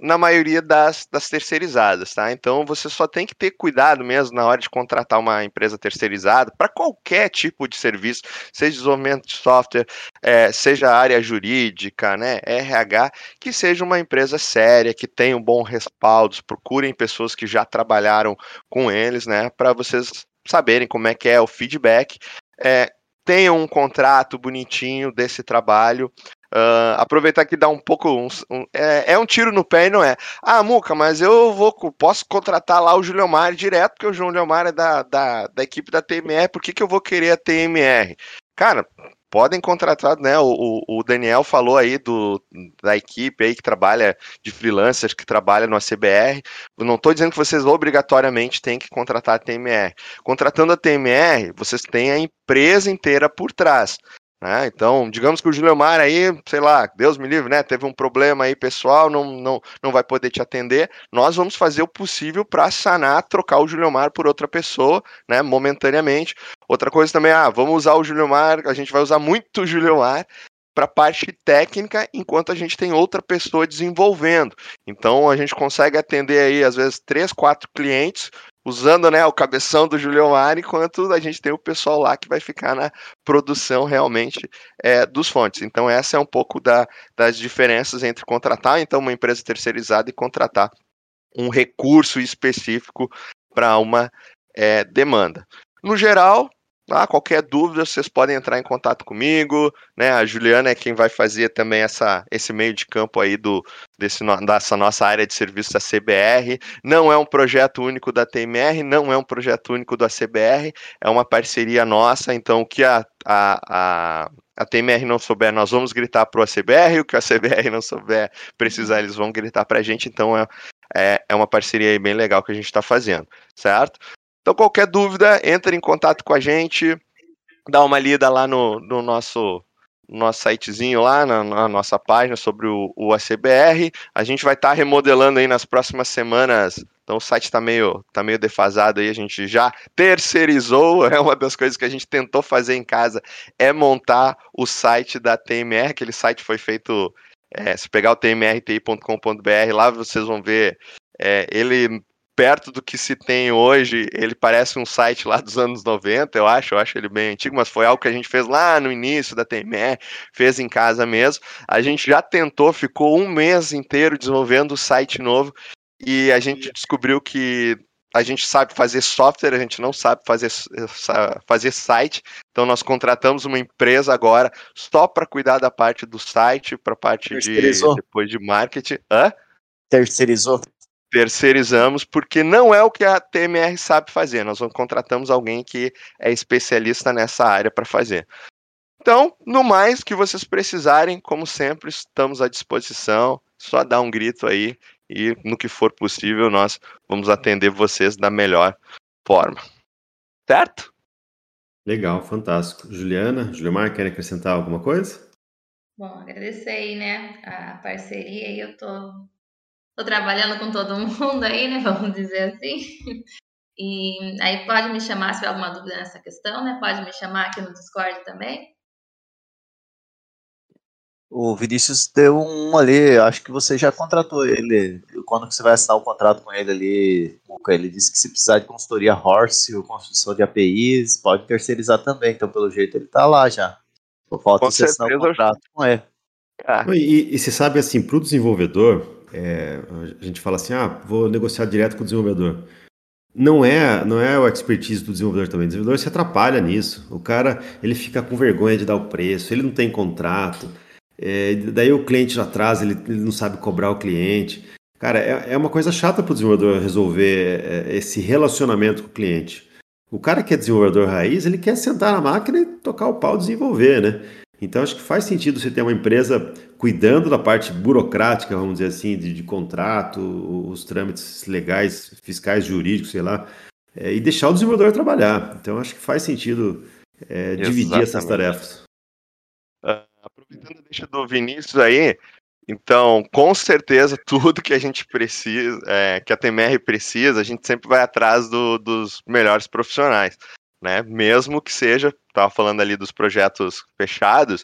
na maioria das, das terceirizadas, tá? Então você só tem que ter cuidado mesmo na hora de contratar uma empresa terceirizada para qualquer tipo de serviço, seja desenvolvimento de software, é, seja área jurídica, né, RH, que seja uma empresa séria, que tenha um bom respaldo, procurem pessoas que já trabalharam com eles, né, para vocês saberem como é que é o feedback. É, tenham um contrato bonitinho desse trabalho, Uh, aproveitar que dá um pouco. Um, um, é, é, um tiro no pé e não é. Ah, Muca, mas eu vou posso contratar lá o Julio Mar direto, porque o Julio Mar é da, da, da equipe da TMR, por que, que eu vou querer a TMR? Cara, podem contratar, né? O, o, Daniel falou aí do, da equipe aí que trabalha de freelancers, que trabalha no ACBR. Não estou dizendo que vocês obrigatoriamente têm que contratar a TMR. Contratando a TMR, vocês têm a empresa inteira por trás. Né? Então, digamos que o Juliomar aí, sei lá, Deus me livre, né? Teve um problema aí pessoal, não, não, não vai poder te atender. Nós vamos fazer o possível para sanar, trocar o Juliomar por outra pessoa, né? Momentaneamente. Outra coisa também, ah, vamos usar o Juliomar, a gente vai usar muito o Juliomar para a parte técnica, enquanto a gente tem outra pessoa desenvolvendo. Então a gente consegue atender aí, às vezes, três, quatro clientes usando né, o cabeção do Julio Mar, enquanto a gente tem o pessoal lá que vai ficar na produção realmente é, dos fontes. Então, essa é um pouco da, das diferenças entre contratar então uma empresa terceirizada e contratar um recurso específico para uma é, demanda. No geral, ah, qualquer dúvida, vocês podem entrar em contato comigo, né? A Juliana é quem vai fazer também essa, esse meio de campo aí do, desse, dessa nossa área de serviço da CBR. Não é um projeto único da TMR, não é um projeto único da CBR, é uma parceria nossa, então o que a, a, a, a TMR não souber, nós vamos gritar para o ACBR, o que a CBR não souber, precisar, eles vão gritar para a gente, então é, é, é uma parceria bem legal que a gente está fazendo, certo? Então, qualquer dúvida, entre em contato com a gente, dá uma lida lá no, no nosso nosso sitezinho lá, na, na, nossa página sobre o, o ACBR. A gente vai estar tá remodelando aí nas próximas semanas. Então o site está meio, tá meio defasado aí, a gente já terceirizou. É uma das coisas que a gente tentou fazer em casa, é montar o site da TMR. Aquele site foi feito. É, se pegar o tmrti.com.br, lá vocês vão ver é, ele perto do que se tem hoje, ele parece um site lá dos anos 90, eu acho, eu acho ele bem antigo, mas foi algo que a gente fez lá no início da TME, fez em casa mesmo. A gente já tentou, ficou um mês inteiro desenvolvendo o site novo e a gente descobriu que a gente sabe fazer software, a gente não sabe fazer, fazer site, então nós contratamos uma empresa agora só para cuidar da parte do site, para a parte de depois de marketing. Hã? Terceirizou? Terceirizamos porque não é o que a TMR sabe fazer. Nós contratamos alguém que é especialista nessa área para fazer. Então, no mais que vocês precisarem, como sempre, estamos à disposição. Só dá um grito aí e no que for possível nós vamos atender vocês da melhor forma. Certo? Legal, fantástico. Juliana, Juliana, quer acrescentar alguma coisa? Bom, agradecer aí, né, a parceria e eu tô Tô trabalhando com todo mundo aí, né? Vamos dizer assim. E aí pode me chamar se tiver alguma dúvida nessa questão, né? Pode me chamar aqui no Discord também. O Vinícius deu um ali, acho que você já contratou ele. Quando você vai assinar o contrato com ele ali, ele disse que se precisar de consultoria Horse ou construção de APIs, pode terceirizar também. Então, pelo jeito, ele tá lá já. Só falta você assinar o contrato com ele. Ah. E, e, você sabe, assim, para o desenvolvedor, é, a gente fala assim, ah, vou negociar direto com o desenvolvedor. Não é, não é o expertise do desenvolvedor também. O desenvolvedor se atrapalha nisso. O cara, ele fica com vergonha de dar o preço, ele não tem contrato. É, daí o cliente já atrás, ele, ele, não sabe cobrar o cliente. Cara, é, é uma coisa chata para o desenvolvedor resolver é, esse relacionamento com o cliente. O cara que é desenvolvedor raiz, ele quer sentar na máquina e tocar o pau e desenvolver, né? Então, acho que faz sentido você ter uma empresa cuidando da parte burocrática, vamos dizer assim, de, de contrato, os trâmites legais, fiscais, jurídicos, sei lá, é, e deixar o desenvolvedor trabalhar. Então, acho que faz sentido é, dividir essas tarefas. Uh, aproveitando a deixa do Vinícius aí, então, com certeza, tudo que a gente precisa, é, que a TMR precisa, a gente sempre vai atrás do, dos melhores profissionais, né? Mesmo que seja, estava falando ali dos projetos fechados,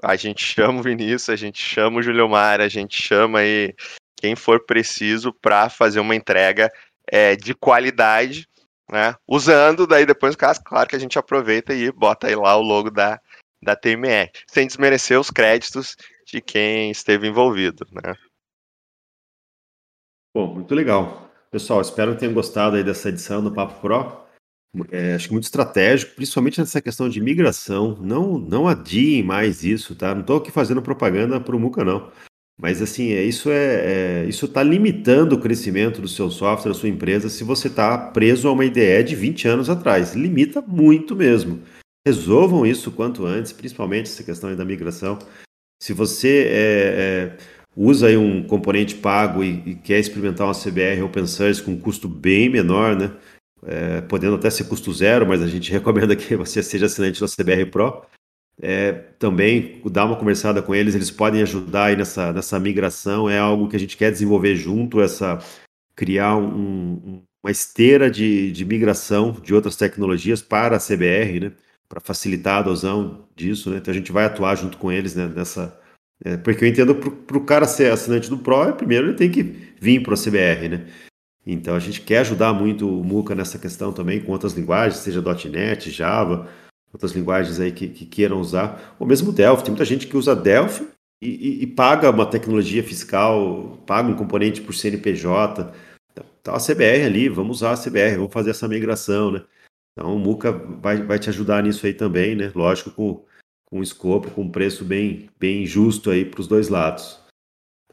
a gente chama o Vinícius, a gente chama o Julio Mar, a gente chama aí quem for preciso para fazer uma entrega é, de qualidade, né? Usando, daí depois, claro que a gente aproveita e bota aí lá o logo da, da TMR, sem desmerecer os créditos de quem esteve envolvido, né? Bom, muito legal. Pessoal, espero que tenham gostado aí dessa edição do Papo Pro. É, acho que muito estratégico, principalmente nessa questão de migração. Não, não adiem mais isso, tá? Não estou aqui fazendo propaganda para o Muca, não. Mas assim, é, isso é, é isso está limitando o crescimento do seu software, da sua empresa, se você está preso a uma IDE de 20 anos atrás. Limita muito mesmo. Resolvam isso quanto antes, principalmente essa questão da migração. Se você é, é, usa um componente pago e, e, quer experimentar uma CBR open source com um custo bem menor, né? É, podendo até ser custo zero, mas a gente recomenda que você seja assinante da CBR Pro. É, também dar uma conversada com eles, eles podem ajudar aí nessa, nessa migração. É algo que a gente quer desenvolver junto, essa criar um, uma esteira de, de migração de outras tecnologias para a CBR, né? para facilitar a adesão disso, né? Então a gente vai atuar junto com eles né, nessa. É, porque eu entendo para o cara ser assinante do Pro, primeiro ele tem que vir para o CBR, né? Então a gente quer ajudar muito o Muca nessa questão também com outras linguagens, seja .NET, Java, outras linguagens aí que, que queiram usar, ou mesmo Delphi. Tem muita gente que usa Delphi e, e, e paga uma tecnologia fiscal, paga um componente por CNPJ. Tá a CBR ali, vamos usar a CBR, vamos fazer essa migração, né? Então o Muca vai, vai te ajudar nisso aí também, né? Lógico, com, com escopo, com preço bem, bem justo aí para os dois lados.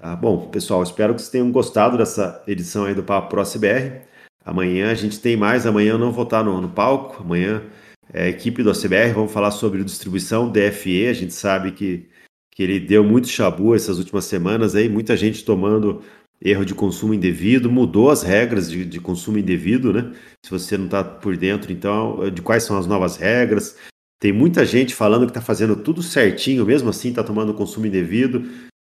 Tá bom, pessoal, espero que vocês tenham gostado dessa edição aí do Papo Pro CBR. Amanhã a gente tem mais, amanhã eu não vou estar no, no palco, amanhã é a equipe do CBR, vamos falar sobre distribuição DFE, a gente sabe que, que ele deu muito chabu essas últimas semanas aí, muita gente tomando erro de consumo indevido, mudou as regras de, de consumo indevido, né? Se você não está por dentro, então, de quais são as novas regras. Tem muita gente falando que está fazendo tudo certinho, mesmo assim está tomando consumo indevido.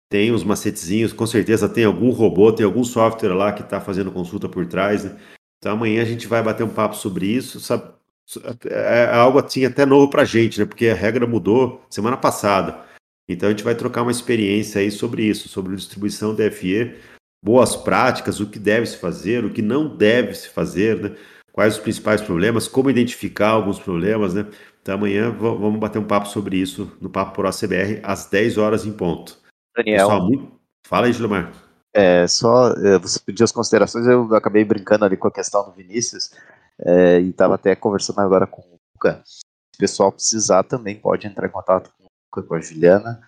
Tem uns macetezinhos, com certeza tem algum robô, tem algum software lá que está fazendo consulta por trás. Né? Então amanhã a gente vai bater um papo sobre isso. Sabe? É, é algo assim até novo para a gente, né? Porque a regra mudou semana passada. Então a gente vai trocar uma experiência aí sobre isso, sobre distribuição DFE boas práticas, o que deve se fazer, o que não deve se fazer, né? quais os principais problemas, como identificar alguns problemas. Né? Então amanhã vamos bater um papo sobre isso no Papo por ACBR às 10 horas em ponto. Daniel. Pessoal, muito... Fala aí, Gilmar. É, só é, você pediu as considerações, eu acabei brincando ali com a questão do Vinícius é, e estava até conversando agora com o Luca. Se o pessoal precisar também pode entrar em contato com o Luca, com a Juliana.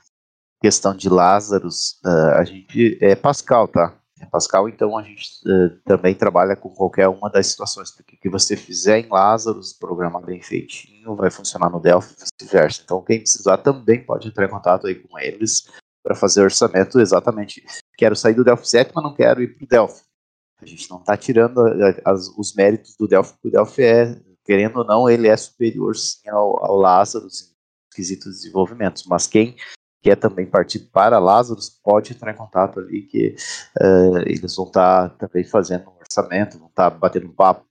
Questão de Lázaros, uh, a gente é Pascal, tá? Pascal, então a gente uh, também trabalha com qualquer uma das situações, porque o que você fizer em Lazarus, programar bem feitinho, vai funcionar no Delphi e vice-versa. Então quem precisar também pode entrar em contato aí com eles para fazer orçamento exatamente. Quero sair do Delphi 7, mas não quero ir para o Delphi. A gente não está tirando as, os méritos do Delphi, porque o Delphi é, querendo ou não, ele é superior sim ao, ao Lazarus em quesitos de desenvolvimento, mas quem quer também partir para Lazarus, pode entrar em contato ali que uh, eles vão estar tá também fazendo um orçamento, vão estar tá batendo um papo,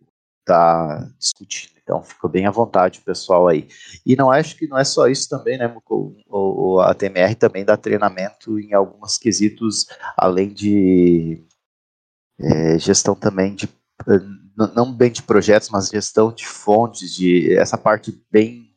tá discutindo. Então fica bem à vontade o pessoal aí. E não acho que não é só isso também, né, o, o, a TMR também dá treinamento em alguns quesitos, além de é, gestão também de não bem de projetos, mas gestão de fontes, de essa parte bem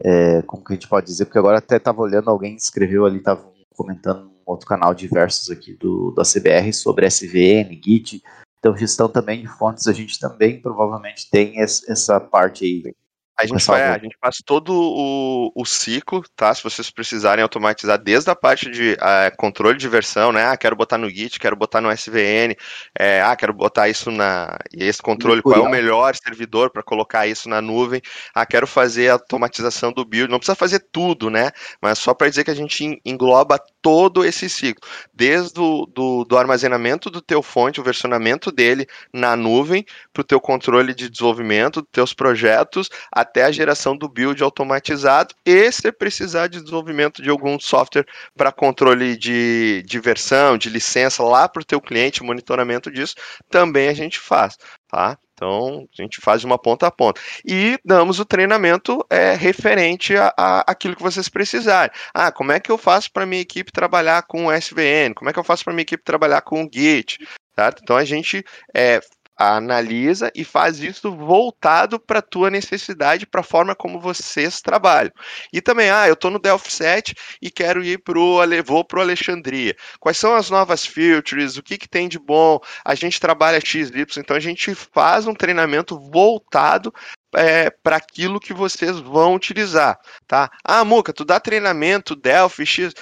é, como que a gente pode dizer, porque agora até estava olhando, alguém escreveu ali, estava comentando um outro canal diversos aqui do, da CBR sobre SVN, Git, então gestão também de fontes, a gente também provavelmente tem essa parte aí A gente, faz, a gente faz todo o, o ciclo, tá? Se vocês precisarem automatizar desde a parte de uh, controle de versão, né? Ah, quero botar no Git, quero botar no SVN, é, ah, quero botar isso na. E esse controle, qual é o melhor servidor para colocar isso na nuvem? Ah, quero fazer a automatização do build. Não precisa fazer tudo, né? Mas só para dizer que a gente engloba todo esse ciclo, desde o do, do armazenamento do teu fonte, o versionamento dele na nuvem, para o teu controle de desenvolvimento dos teus projetos, até a geração do build automatizado, e se precisar de desenvolvimento de algum software para controle de, de versão, de licença lá para o teu cliente, monitoramento disso, também a gente faz, tá? Então, a gente faz uma ponta a ponta. E damos o treinamento é, referente a, a aquilo que vocês precisarem. Ah, como é que eu faço para minha equipe trabalhar com SVN? Como é que eu faço para minha equipe trabalhar com o Git? Certo? Então, a gente é, analisa e faz isso voltado para a tua necessidade, para a forma como vocês trabalham. E também, ah, eu estou no Delphi 7 e quero ir para o vou para o Alexandria. Quais são as novas features? O que, que tem de bom? A gente trabalha XY, então a gente faz um treinamento voltado é, para aquilo que vocês vão utilizar, tá? Ah, Muca, tu dá treinamento Delphi X.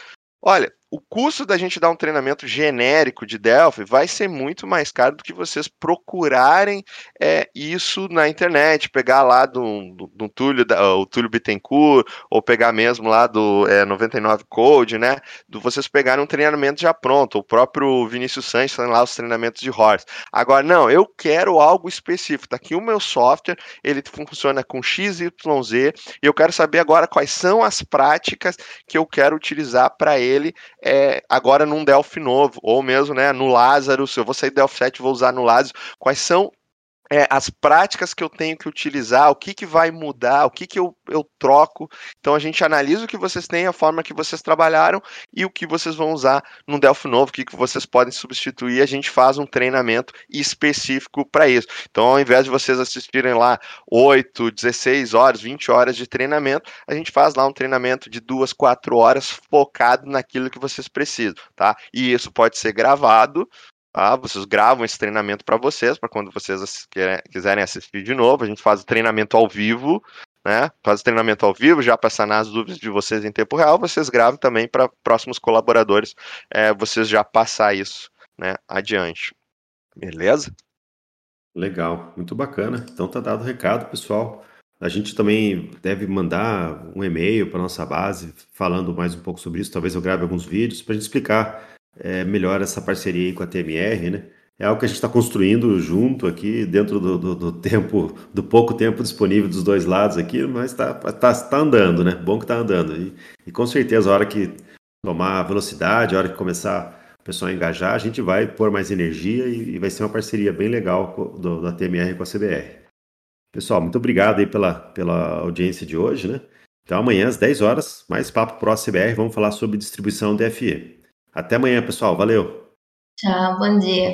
Olha, o custo da gente dar um treinamento genérico de Delphi vai ser muito mais caro do que vocês procurarem é, isso na internet, pegar lá do, do, do Túlio, da, o Túlio Bittencourt, ou pegar mesmo lá do é, 99 Code, né? Do vocês pegarem um treinamento já pronto, o próprio Vinícius Sanches lá os treinamentos de Horse. Agora, não, eu quero algo específico. Tá aqui o meu software, ele funciona com XYZ, e eu quero saber agora quais são as práticas que eu quero utilizar para ele é, agora num Delphi novo, ou mesmo né, no Lázaro, se eu vou sair do Delphi 7 vou usar no Lázaro, quais são é, as práticas que eu tenho que utilizar, o que, que vai mudar, o que, que eu, eu troco. Então a gente analisa o que vocês têm, a forma que vocês trabalharam e o que vocês vão usar no Delphi novo, o que, que vocês podem substituir. A gente faz um treinamento específico para isso. Então, ao invés de vocês assistirem lá 8, 16 horas, 20 horas de treinamento, a gente faz lá um treinamento de duas, quatro horas focado naquilo que vocês precisam, tá? E isso pode ser gravado ah, vocês gravam esse treinamento para vocês, para quando vocês quiserem assistir de novo. A gente faz o treinamento ao vivo, né? Faz o treinamento ao vivo, já para sanar as dúvidas de vocês em tempo real. Vocês gravam também para próximos colaboradores, é, vocês já passar isso né, adiante. Beleza? Legal, muito bacana. Então tá dado o recado, pessoal. A gente também deve mandar um e-mail para nossa base falando mais um pouco sobre isso. Talvez eu grave alguns vídeos para a gente explicar é, melhor essa parceria aí com a TMR, né? É algo que a gente está construindo junto aqui, dentro do, do, do, tempo, do pouco tempo disponível dos dois lados aqui, mas está tá, tá andando, né? Bom que está andando. E, e, com certeza, a hora que tomar velocidade, a hora que começar o pessoal a engajar, a gente vai pôr mais energia e, e vai ser uma parceria bem legal do, da TMR com a CBR. Pessoal, muito obrigado aí pela, pela audiência de hoje, né? Então amanhã às 10 horas, mais Papo Pro CBR, vamos falar sobre distribuição DFE. Até amanhã, pessoal. Valeu. Tchau, bom dia.